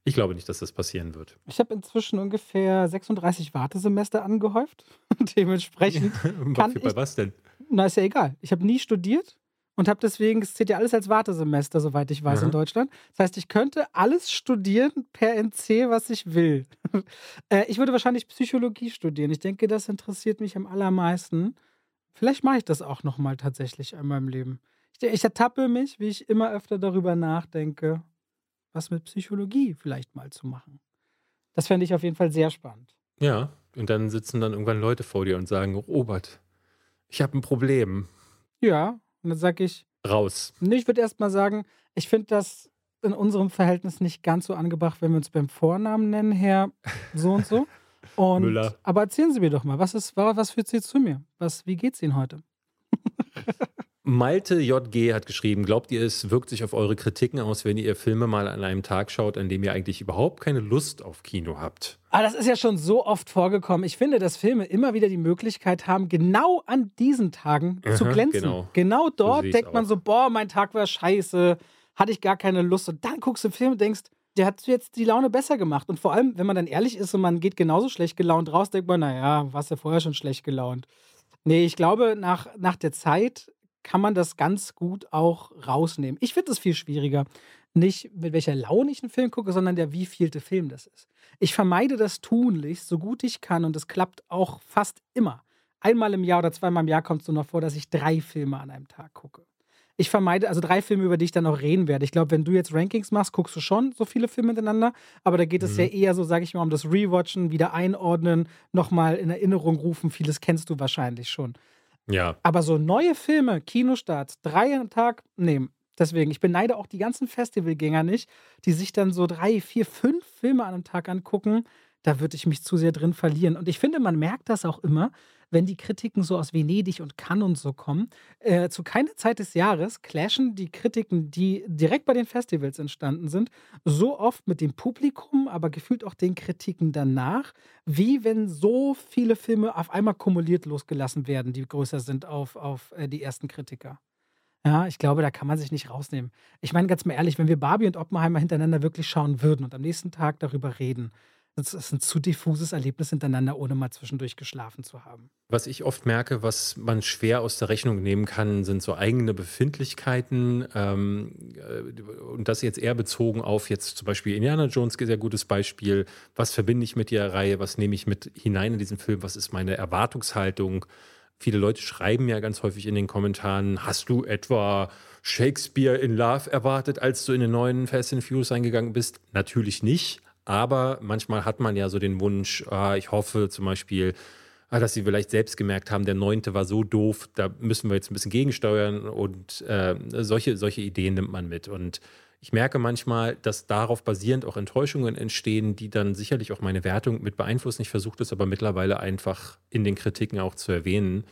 ich glaube nicht, dass das passieren wird. Ich habe inzwischen ungefähr 36 Wartesemester angehäuft. Dementsprechend kann Bei ich, was denn? na ist ja egal. Ich habe nie studiert und habe deswegen, es zählt ja alles als Wartesemester, soweit ich weiß, Aha. in Deutschland. Das heißt, ich könnte alles studieren per NC, was ich will. äh, ich würde wahrscheinlich Psychologie studieren. Ich denke, das interessiert mich am allermeisten. Vielleicht mache ich das auch nochmal tatsächlich in meinem Leben. Ich, ich ertappe mich, wie ich immer öfter darüber nachdenke, was mit Psychologie vielleicht mal zu machen. Das fände ich auf jeden Fall sehr spannend. Ja, und dann sitzen dann irgendwann Leute vor dir und sagen, Robert, ich habe ein Problem. Ja, und dann sage ich, Raus. nee, ich würde erst mal sagen, ich finde das in unserem Verhältnis nicht ganz so angebracht, wenn wir uns beim Vornamen nennen, Herr so und so. Und, Müller. Aber erzählen Sie mir doch mal, was, ist, wa- was führt Sie zu mir? Was, wie geht's Ihnen heute? Malte JG hat geschrieben, glaubt ihr, es wirkt sich auf eure Kritiken aus, wenn ihr Filme mal an einem Tag schaut, an dem ihr eigentlich überhaupt keine Lust auf Kino habt? Aber das ist ja schon so oft vorgekommen. Ich finde, dass Filme immer wieder die Möglichkeit haben, genau an diesen Tagen zu Aha, glänzen. genau. Genau dort ich's denkt man so, boah, mein Tag war scheiße, hatte ich gar keine Lust. Und dann guckst du den Film und denkst, der hat jetzt die Laune besser gemacht. Und vor allem, wenn man dann ehrlich ist und man geht genauso schlecht gelaunt raus, denkt man, naja, warst ja vorher schon schlecht gelaunt. Nee, ich glaube, nach, nach der Zeit kann man das ganz gut auch rausnehmen. Ich finde es viel schwieriger. Nicht, mit welcher Laune ich einen Film gucke, sondern der wievielte Film das ist. Ich vermeide das tunlichst, so gut ich kann, und es klappt auch fast immer. Einmal im Jahr oder zweimal im Jahr kommt es nur noch vor, dass ich drei Filme an einem Tag gucke. Ich vermeide, also drei Filme, über die ich dann auch reden werde. Ich glaube, wenn du jetzt Rankings machst, guckst du schon so viele Filme miteinander, aber da geht es Mhm. ja eher so, sage ich mal, um das Rewatchen, wieder einordnen, nochmal in Erinnerung rufen. Vieles kennst du wahrscheinlich schon. Ja, Aber so neue Filme, Kinostarts, drei am Tag, nee. Deswegen, ich beneide auch die ganzen Festivalgänger nicht, die sich dann so drei, vier, fünf Filme an einem Tag angucken. Da würde ich mich zu sehr drin verlieren. Und ich finde, man merkt das auch immer, wenn die Kritiken so aus Venedig und Cannes und so kommen. Äh, zu keiner Zeit des Jahres clashen die Kritiken, die direkt bei den Festivals entstanden sind, so oft mit dem Publikum, aber gefühlt auch den Kritiken danach, wie wenn so viele Filme auf einmal kumuliert losgelassen werden, die größer sind auf, auf äh, die ersten Kritiker. Ja, ich glaube, da kann man sich nicht rausnehmen. Ich meine, ganz mal ehrlich, wenn wir Barbie und Oppenheimer hintereinander wirklich schauen würden und am nächsten Tag darüber reden, das ist ein zu diffuses Erlebnis hintereinander, ohne mal zwischendurch geschlafen zu haben. Was ich oft merke, was man schwer aus der Rechnung nehmen kann, sind so eigene Befindlichkeiten. Ähm, äh, und das jetzt eher bezogen auf jetzt zum Beispiel Indiana Jones, sehr gutes Beispiel. Was verbinde ich mit der Reihe? Was nehme ich mit hinein in diesen Film? Was ist meine Erwartungshaltung? Viele Leute schreiben ja ganz häufig in den Kommentaren, hast du etwa Shakespeare in Love erwartet, als du in den neuen Fast and Furious eingegangen bist? Natürlich nicht. Aber manchmal hat man ja so den Wunsch, ah, ich hoffe zum Beispiel, ah, dass sie vielleicht selbst gemerkt haben, der neunte war so doof, da müssen wir jetzt ein bisschen gegensteuern und äh, solche, solche Ideen nimmt man mit. Und ich merke manchmal, dass darauf basierend auch Enttäuschungen entstehen, die dann sicherlich auch meine Wertung mit beeinflussen. Ich versuche das aber mittlerweile einfach in den Kritiken auch zu erwähnen.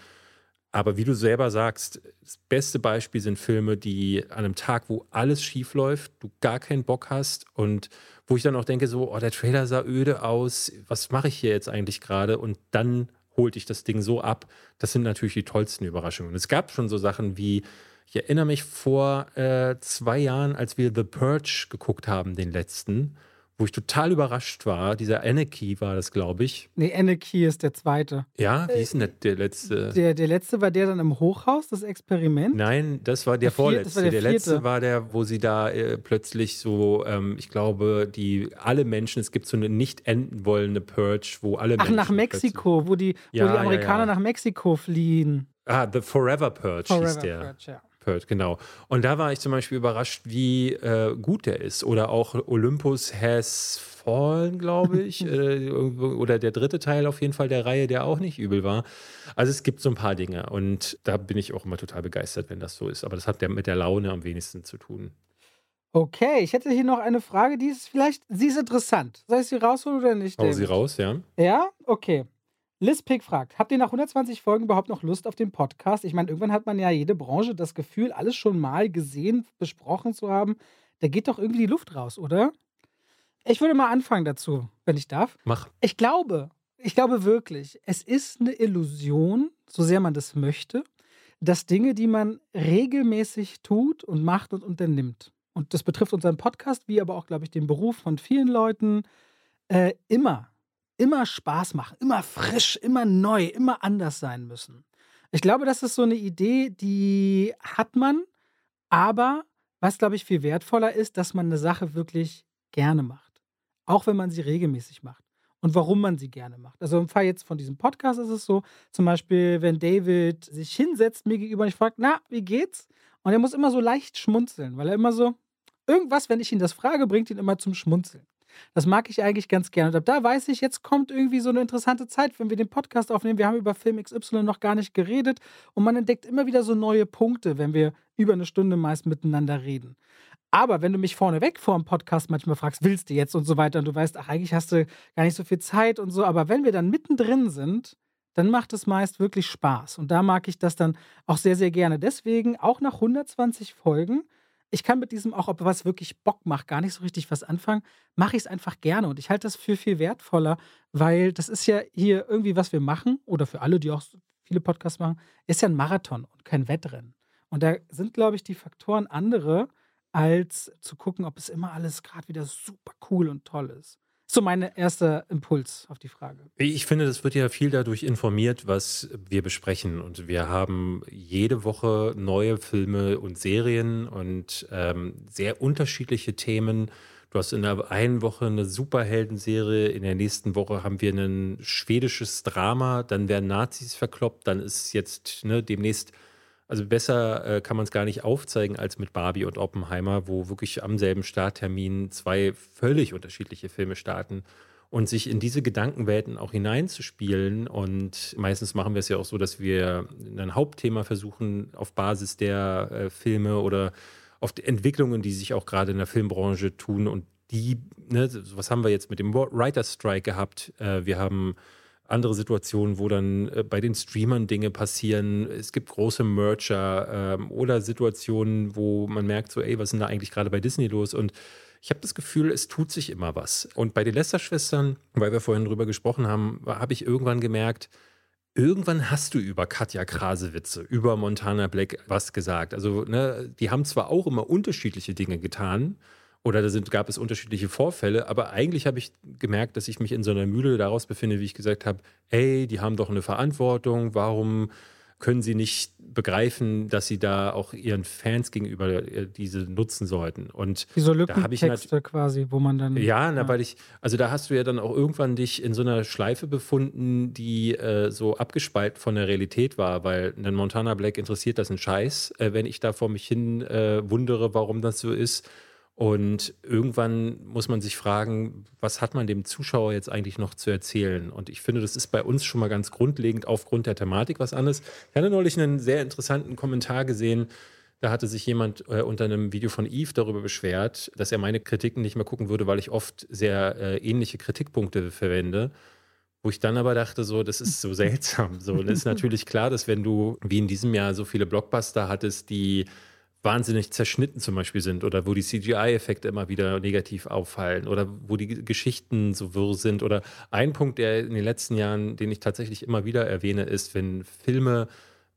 Aber wie du selber sagst, das beste Beispiel sind Filme, die an einem Tag, wo alles schief läuft, du gar keinen Bock hast und wo ich dann auch denke, so, oh, der Trailer sah öde aus, was mache ich hier jetzt eigentlich gerade? Und dann holt ich das Ding so ab. Das sind natürlich die tollsten Überraschungen. Es gab schon so Sachen wie, ich erinnere mich vor äh, zwei Jahren, als wir The Purge geguckt haben, den letzten, wo ich total überrascht war. Dieser Anarchy war das, glaube ich. Nee, Anarchy ist der zweite. Ja, wie ist denn der, der letzte? Der, der letzte war der dann im Hochhaus, das Experiment. Nein, das war der, Der vier- vorletzte. das war der der, letzte war der, wo sie da äh, plötzlich so, ähm, ich glaube, die alle Menschen, es gibt so eine nicht enden wollende Purge, wo alle Ach, Menschen. nach Mexiko, wo die, Ja, wo die ja, Amerikaner ja. nach Mexiko fliehen. Ah, The Forever Purge hieß der. Purge, ja. Purge, genau. Und da war ich zum Beispiel überrascht, wie äh, gut der ist. Oder auch Olympus Has Fallen, glaube ich. äh, oder der dritte Teil auf jeden Fall der Reihe, der auch nicht übel war. Also es gibt so ein paar Dinge. Und da bin ich auch immer total begeistert, wenn das so ist. Aber das hat ja mit der Laune am wenigsten zu tun. Okay, ich hätte hier noch eine Frage, die ist vielleicht, sie ist interessant. Soll ich sie rausholen oder nicht? Hau sie raus, ja. Ja, okay. Liz Pick fragt, habt ihr nach 120 Folgen überhaupt noch Lust auf den Podcast? Ich meine, irgendwann hat man ja jede Branche das Gefühl, alles schon mal gesehen, besprochen zu haben. Da geht doch irgendwie die Luft raus, oder? Ich würde mal anfangen dazu, wenn ich darf. Mach. Ich glaube, ich glaube wirklich, es ist eine Illusion, so sehr man das möchte, dass Dinge, die man regelmäßig tut und macht und unternimmt, und das betrifft unseren Podcast, wie aber auch, glaube ich, den Beruf von vielen Leuten, äh, immer, immer Spaß machen, immer frisch, immer neu, immer anders sein müssen. Ich glaube, das ist so eine Idee, die hat man, aber was, glaube ich, viel wertvoller ist, dass man eine Sache wirklich gerne macht. Auch wenn man sie regelmäßig macht. Und warum man sie gerne macht. Also im Fall jetzt von diesem Podcast ist es so, zum Beispiel, wenn David sich hinsetzt mir gegenüber und ich frage, na, wie geht's? Und er muss immer so leicht schmunzeln, weil er immer so, irgendwas, wenn ich ihn das frage, bringt ihn immer zum Schmunzeln. Das mag ich eigentlich ganz gerne. Und ab da weiß ich, jetzt kommt irgendwie so eine interessante Zeit, wenn wir den Podcast aufnehmen. Wir haben über Film XY noch gar nicht geredet und man entdeckt immer wieder so neue Punkte, wenn wir über eine Stunde meist miteinander reden. Aber wenn du mich vorneweg vor dem Podcast manchmal fragst, willst du jetzt und so weiter und du weißt, ach, eigentlich hast du gar nicht so viel Zeit und so, aber wenn wir dann mittendrin sind, dann macht es meist wirklich Spaß. Und da mag ich das dann auch sehr, sehr gerne. Deswegen auch nach 120 Folgen ich kann mit diesem auch, ob was wirklich Bock macht, gar nicht so richtig was anfangen, mache ich es einfach gerne. Und ich halte das für viel wertvoller, weil das ist ja hier irgendwie, was wir machen, oder für alle, die auch viele Podcasts machen, ist ja ein Marathon und kein Wettrennen. Und da sind, glaube ich, die Faktoren andere, als zu gucken, ob es immer alles gerade wieder super cool und toll ist. So mein erster Impuls auf die Frage. Ich finde, das wird ja viel dadurch informiert, was wir besprechen. Und wir haben jede Woche neue Filme und Serien und ähm, sehr unterschiedliche Themen. Du hast in der einen Woche eine Superheldenserie, in der nächsten Woche haben wir ein schwedisches Drama, dann werden Nazis verkloppt, dann ist jetzt ne, demnächst also besser äh, kann man es gar nicht aufzeigen als mit Barbie und Oppenheimer, wo wirklich am selben Starttermin zwei völlig unterschiedliche Filme starten und sich in diese Gedankenwelten auch hineinzuspielen. Und meistens machen wir es ja auch so, dass wir ein Hauptthema versuchen, auf Basis der äh, Filme oder auf die Entwicklungen, die sich auch gerade in der Filmbranche tun. Und die, ne, was haben wir jetzt mit dem Writer's Strike gehabt? Äh, wir haben andere Situationen, wo dann äh, bei den Streamern Dinge passieren. Es gibt große Mercher ähm, oder Situationen, wo man merkt, so, ey, was ist denn da eigentlich gerade bei Disney los? Und ich habe das Gefühl, es tut sich immer was. Und bei den Lester-Schwestern, weil wir vorhin drüber gesprochen haben, habe ich irgendwann gemerkt, irgendwann hast du über Katja Krasewitze, über Montana Black was gesagt. Also, ne, die haben zwar auch immer unterschiedliche Dinge getan, oder da sind, gab es unterschiedliche Vorfälle, aber eigentlich habe ich gemerkt, dass ich mich in so einer Mühle daraus befinde, wie ich gesagt habe, ey, die haben doch eine Verantwortung, warum können sie nicht begreifen, dass sie da auch ihren Fans gegenüber äh, diese nutzen sollten. Und Wie so Lückentexte quasi, wo man dann. Ja, na, weil ich, also da hast du ja dann auch irgendwann dich in so einer Schleife befunden, die äh, so abgespalten von der Realität war, weil einen Montana Black interessiert das ein Scheiß, äh, wenn ich da vor mich hin äh, wundere, warum das so ist. Und irgendwann muss man sich fragen, was hat man dem Zuschauer jetzt eigentlich noch zu erzählen? Und ich finde, das ist bei uns schon mal ganz grundlegend aufgrund der Thematik was anderes. Ich hatte neulich einen sehr interessanten Kommentar gesehen. Da hatte sich jemand äh, unter einem Video von Eve darüber beschwert, dass er meine Kritiken nicht mehr gucken würde, weil ich oft sehr äh, ähnliche Kritikpunkte verwende. Wo ich dann aber dachte, so, das ist so seltsam. So, und es ist natürlich klar, dass wenn du wie in diesem Jahr so viele Blockbuster hattest, die wahnsinnig zerschnitten zum Beispiel sind oder wo die CGI-Effekte immer wieder negativ auffallen oder wo die Geschichten so wirr sind. Oder ein Punkt, der in den letzten Jahren, den ich tatsächlich immer wieder erwähne, ist, wenn Filme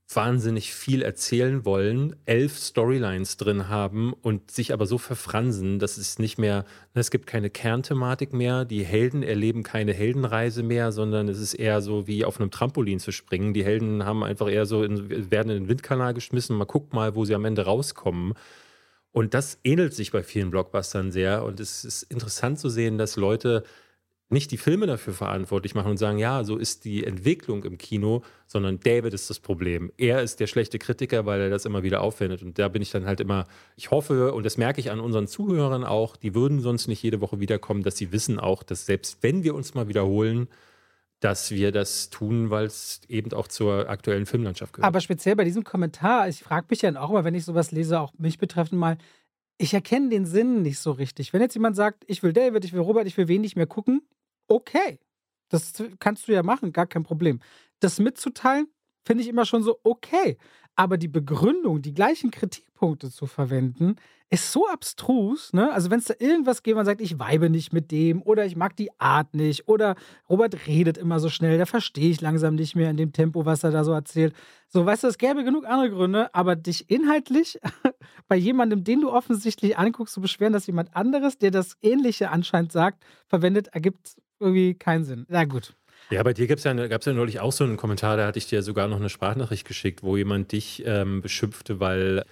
wahnsinnig viel erzählen wollen, elf Storylines drin haben und sich aber so verfransen, dass es nicht mehr, ne, es gibt keine Kernthematik mehr, die Helden erleben keine Heldenreise mehr, sondern es ist eher so wie auf einem Trampolin zu springen. Die Helden haben einfach eher so, in, werden in den Windkanal geschmissen, mal guck mal, wo sie am Ende rauskommen. Und das ähnelt sich bei vielen Blockbustern sehr und es ist interessant zu sehen, dass Leute nicht die Filme dafür verantwortlich machen und sagen, ja, so ist die Entwicklung im Kino, sondern David ist das Problem. Er ist der schlechte Kritiker, weil er das immer wieder aufwendet. Und da bin ich dann halt immer, ich hoffe, und das merke ich an unseren Zuhörern auch, die würden sonst nicht jede Woche wiederkommen, dass sie wissen auch, dass selbst wenn wir uns mal wiederholen, dass wir das tun, weil es eben auch zur aktuellen Filmlandschaft gehört. Aber speziell bei diesem Kommentar, ich frage mich ja auch immer, wenn ich sowas lese, auch mich betreffend mal, ich erkenne den Sinn nicht so richtig. Wenn jetzt jemand sagt, ich will David, ich will Robert, ich will wen nicht mehr gucken, okay. Das kannst du ja machen, gar kein Problem. Das mitzuteilen, finde ich immer schon so okay. Aber die Begründung, die gleichen Kritikpunkte zu verwenden, ist so abstrus, ne? Also wenn es da irgendwas gibt, man sagt, ich weibe nicht mit dem oder ich mag die Art nicht oder Robert redet immer so schnell, da verstehe ich langsam nicht mehr in dem Tempo, was er da so erzählt. So, weißt du, es gäbe genug andere Gründe, aber dich inhaltlich bei jemandem, den du offensichtlich anguckst, zu beschweren, dass jemand anderes, der das Ähnliche anscheinend sagt, verwendet, ergibt irgendwie keinen Sinn. Na gut. Ja, bei dir gab es ja, gab's ja neulich auch so einen Kommentar, da hatte ich dir sogar noch eine Sprachnachricht geschickt, wo jemand dich ähm, beschimpfte, weil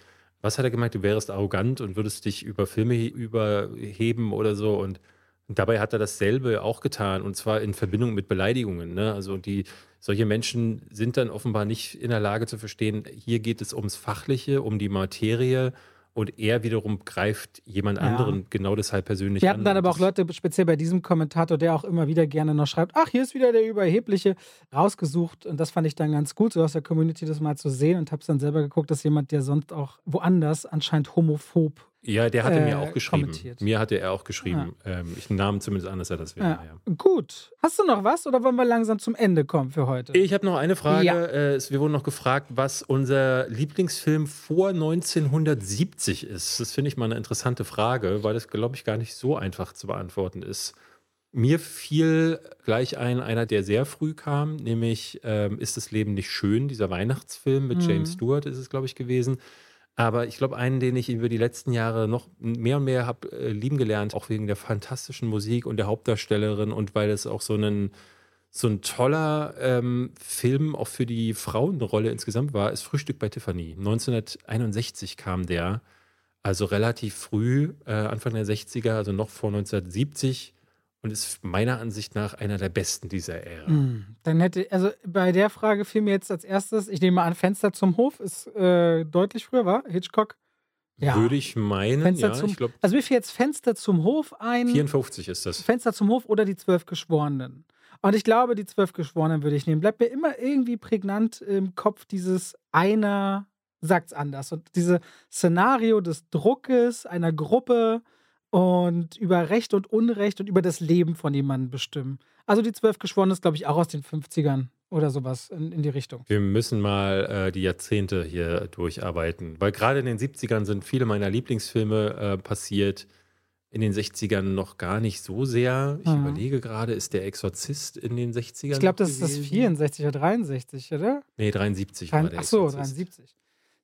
was hat er gemeint? Du wärst arrogant und würdest dich über Filme überheben oder so. Und dabei hat er dasselbe auch getan und zwar in Verbindung mit Beleidigungen. Ne? Also die solche Menschen sind dann offenbar nicht in der Lage zu verstehen, hier geht es ums Fachliche, um die Materie und er wiederum greift jemand ja. anderen genau deshalb persönlich Wir hatten an. dann aber auch Leute, speziell bei diesem Kommentator, der auch immer wieder gerne noch schreibt, ach, hier ist wieder der Überhebliche, rausgesucht. Und das fand ich dann ganz gut, so aus der Community das mal zu sehen und habe es dann selber geguckt, dass jemand, der sonst auch woanders anscheinend homophob ja, der hatte äh, mir auch geschrieben. Mir hatte er auch geschrieben. Ja. Ähm, ich nahm zumindest an, dass er das wäre. Ja. Ja. Gut. Hast du noch was oder wollen wir langsam zum Ende kommen für heute? Ich habe noch eine Frage. Äh, wir wurden noch gefragt, was unser Lieblingsfilm vor 1970 ist. Das finde ich mal eine interessante Frage, weil das, glaube ich, gar nicht so einfach zu beantworten ist. Mir fiel gleich ein, einer, der sehr früh kam, nämlich ähm, Ist das Leben nicht schön? Dieser Weihnachtsfilm mit mhm. James Stewart ist es, glaube ich, gewesen. Aber ich glaube, einen, den ich über die letzten Jahre noch mehr und mehr habe äh, lieben gelernt, auch wegen der fantastischen Musik und der Hauptdarstellerin und weil es auch so ein, so ein toller ähm, Film auch für die Frauenrolle insgesamt war, ist Frühstück bei Tiffany. 1961 kam der, also relativ früh, äh, Anfang der 60er, also noch vor 1970 und ist meiner Ansicht nach einer der besten dieser Ära. Mm, dann hätte, also bei der Frage fiel mir jetzt als erstes, ich nehme an, Fenster zum Hof ist äh, deutlich früher, war Hitchcock? Ja. Würde ich meinen, Fenster ja. Zum, ich glaub, also mir fiel jetzt Fenster zum Hof ein. 54 ist das. Fenster zum Hof oder die Zwölf Geschworenen. Und ich glaube, die Zwölf Geschworenen würde ich nehmen. Bleibt mir immer irgendwie prägnant im Kopf dieses einer sagt's anders. Und dieses Szenario des Druckes einer Gruppe, und über Recht und Unrecht und über das Leben von jemandem bestimmen. Also die Zwölf Geschworenen ist, glaube ich, auch aus den 50ern oder sowas in, in die Richtung. Wir müssen mal äh, die Jahrzehnte hier durcharbeiten, weil gerade in den 70ern sind viele meiner Lieblingsfilme äh, passiert. In den 60ern noch gar nicht so sehr. Ich mhm. überlege gerade, ist der Exorzist in den 60ern? Ich glaube, das ist das 64 oder 63, oder? Nee, 73 war der Ach so, 73.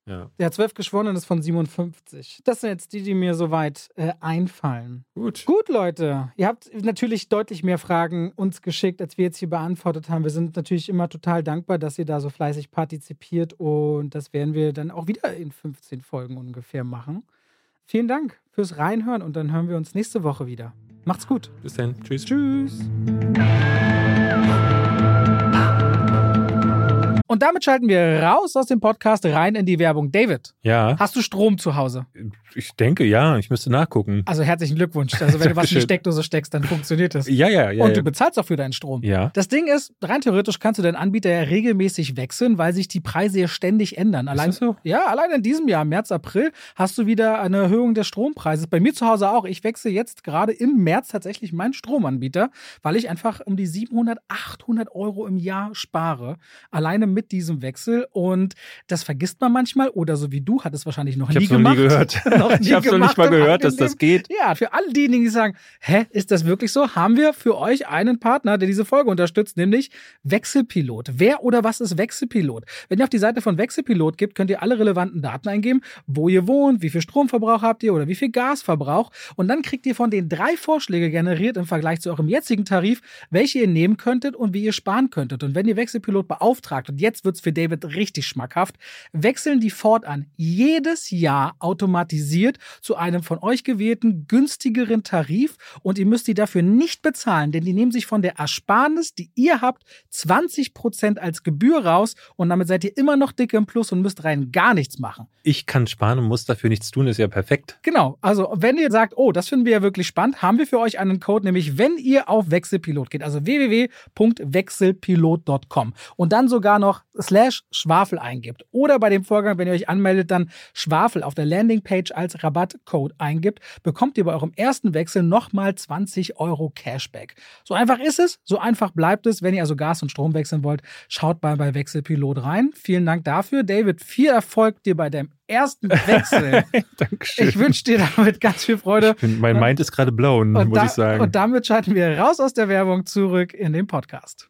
Ja. Der zwölf Geschworenen ist von 57. Das sind jetzt die, die mir soweit äh, einfallen. Gut. Gut, Leute. Ihr habt natürlich deutlich mehr Fragen uns geschickt, als wir jetzt hier beantwortet haben. Wir sind natürlich immer total dankbar, dass ihr da so fleißig partizipiert und das werden wir dann auch wieder in 15 Folgen ungefähr machen. Vielen Dank fürs Reinhören und dann hören wir uns nächste Woche wieder. Macht's gut. Bis dann. Tschüss. Tschüss. Und damit schalten wir raus aus dem Podcast rein in die Werbung. David, ja. hast du Strom zu Hause? Ich denke, ja. Ich müsste nachgucken. Also herzlichen Glückwunsch. Also wenn du was in die Steckdose steckst, dann funktioniert das. Ja, ja, ja. Und du bezahlst auch für deinen Strom. Ja. Das Ding ist, rein theoretisch kannst du deinen Anbieter ja regelmäßig wechseln, weil sich die Preise ja ständig ändern. Allein, ist das so? Ja, allein in diesem Jahr, März, April, hast du wieder eine Erhöhung des Strompreises. Bei mir zu Hause auch. Ich wechsle jetzt gerade im März tatsächlich meinen Stromanbieter, weil ich einfach um die 700, 800 Euro im Jahr spare. Alleine mit diesem Wechsel und das vergisst man manchmal oder so wie du, hat es wahrscheinlich noch ich nie gemacht. Noch nie gehört. noch nie ich habe noch nicht mal gehört, dass das geht. Ja, für alle diejenigen, die sagen, hä, ist das wirklich so? Haben wir für euch einen Partner, der diese Folge unterstützt, nämlich Wechselpilot. Wer oder was ist Wechselpilot? Wenn ihr auf die Seite von Wechselpilot gibt, könnt ihr alle relevanten Daten eingeben, wo ihr wohnt, wie viel Stromverbrauch habt ihr oder wie viel Gasverbrauch und dann kriegt ihr von den drei Vorschläge generiert im Vergleich zu eurem jetzigen Tarif, welche ihr nehmen könntet und wie ihr sparen könntet. Und wenn ihr Wechselpilot beauftragt, und jetzt wird's für David richtig schmackhaft, wechseln die fortan jedes Jahr automatisiert zu einem von euch gewählten günstigeren Tarif und ihr müsst die dafür nicht bezahlen, denn die nehmen sich von der Ersparnis, die ihr habt, 20% als Gebühr raus und damit seid ihr immer noch dick im Plus und müsst rein gar nichts machen. Ich kann sparen und muss dafür nichts tun, ist ja perfekt. Genau, also wenn ihr sagt, oh, das finden wir ja wirklich spannend, haben wir für euch einen Code, nämlich wenn ihr auf Wechselpilot geht, also www.wechselpilot.com und dann sogar noch slash Schwafel eingibt oder bei dem Vorgang, wenn ihr euch anmeldet, dann Schwafel auf der Landingpage als Rabattcode eingibt, bekommt ihr bei eurem ersten Wechsel nochmal 20 Euro Cashback. So einfach ist es, so einfach bleibt es. Wenn ihr also Gas und Strom wechseln wollt, schaut mal bei Wechselpilot rein. Vielen Dank dafür. David, viel Erfolg dir bei dem ersten Wechsel. Dankeschön. Ich wünsche dir damit ganz viel Freude. Bin, mein Mind ist gerade blown, muss da, ich sagen. Und damit schalten wir raus aus der Werbung zurück in den Podcast.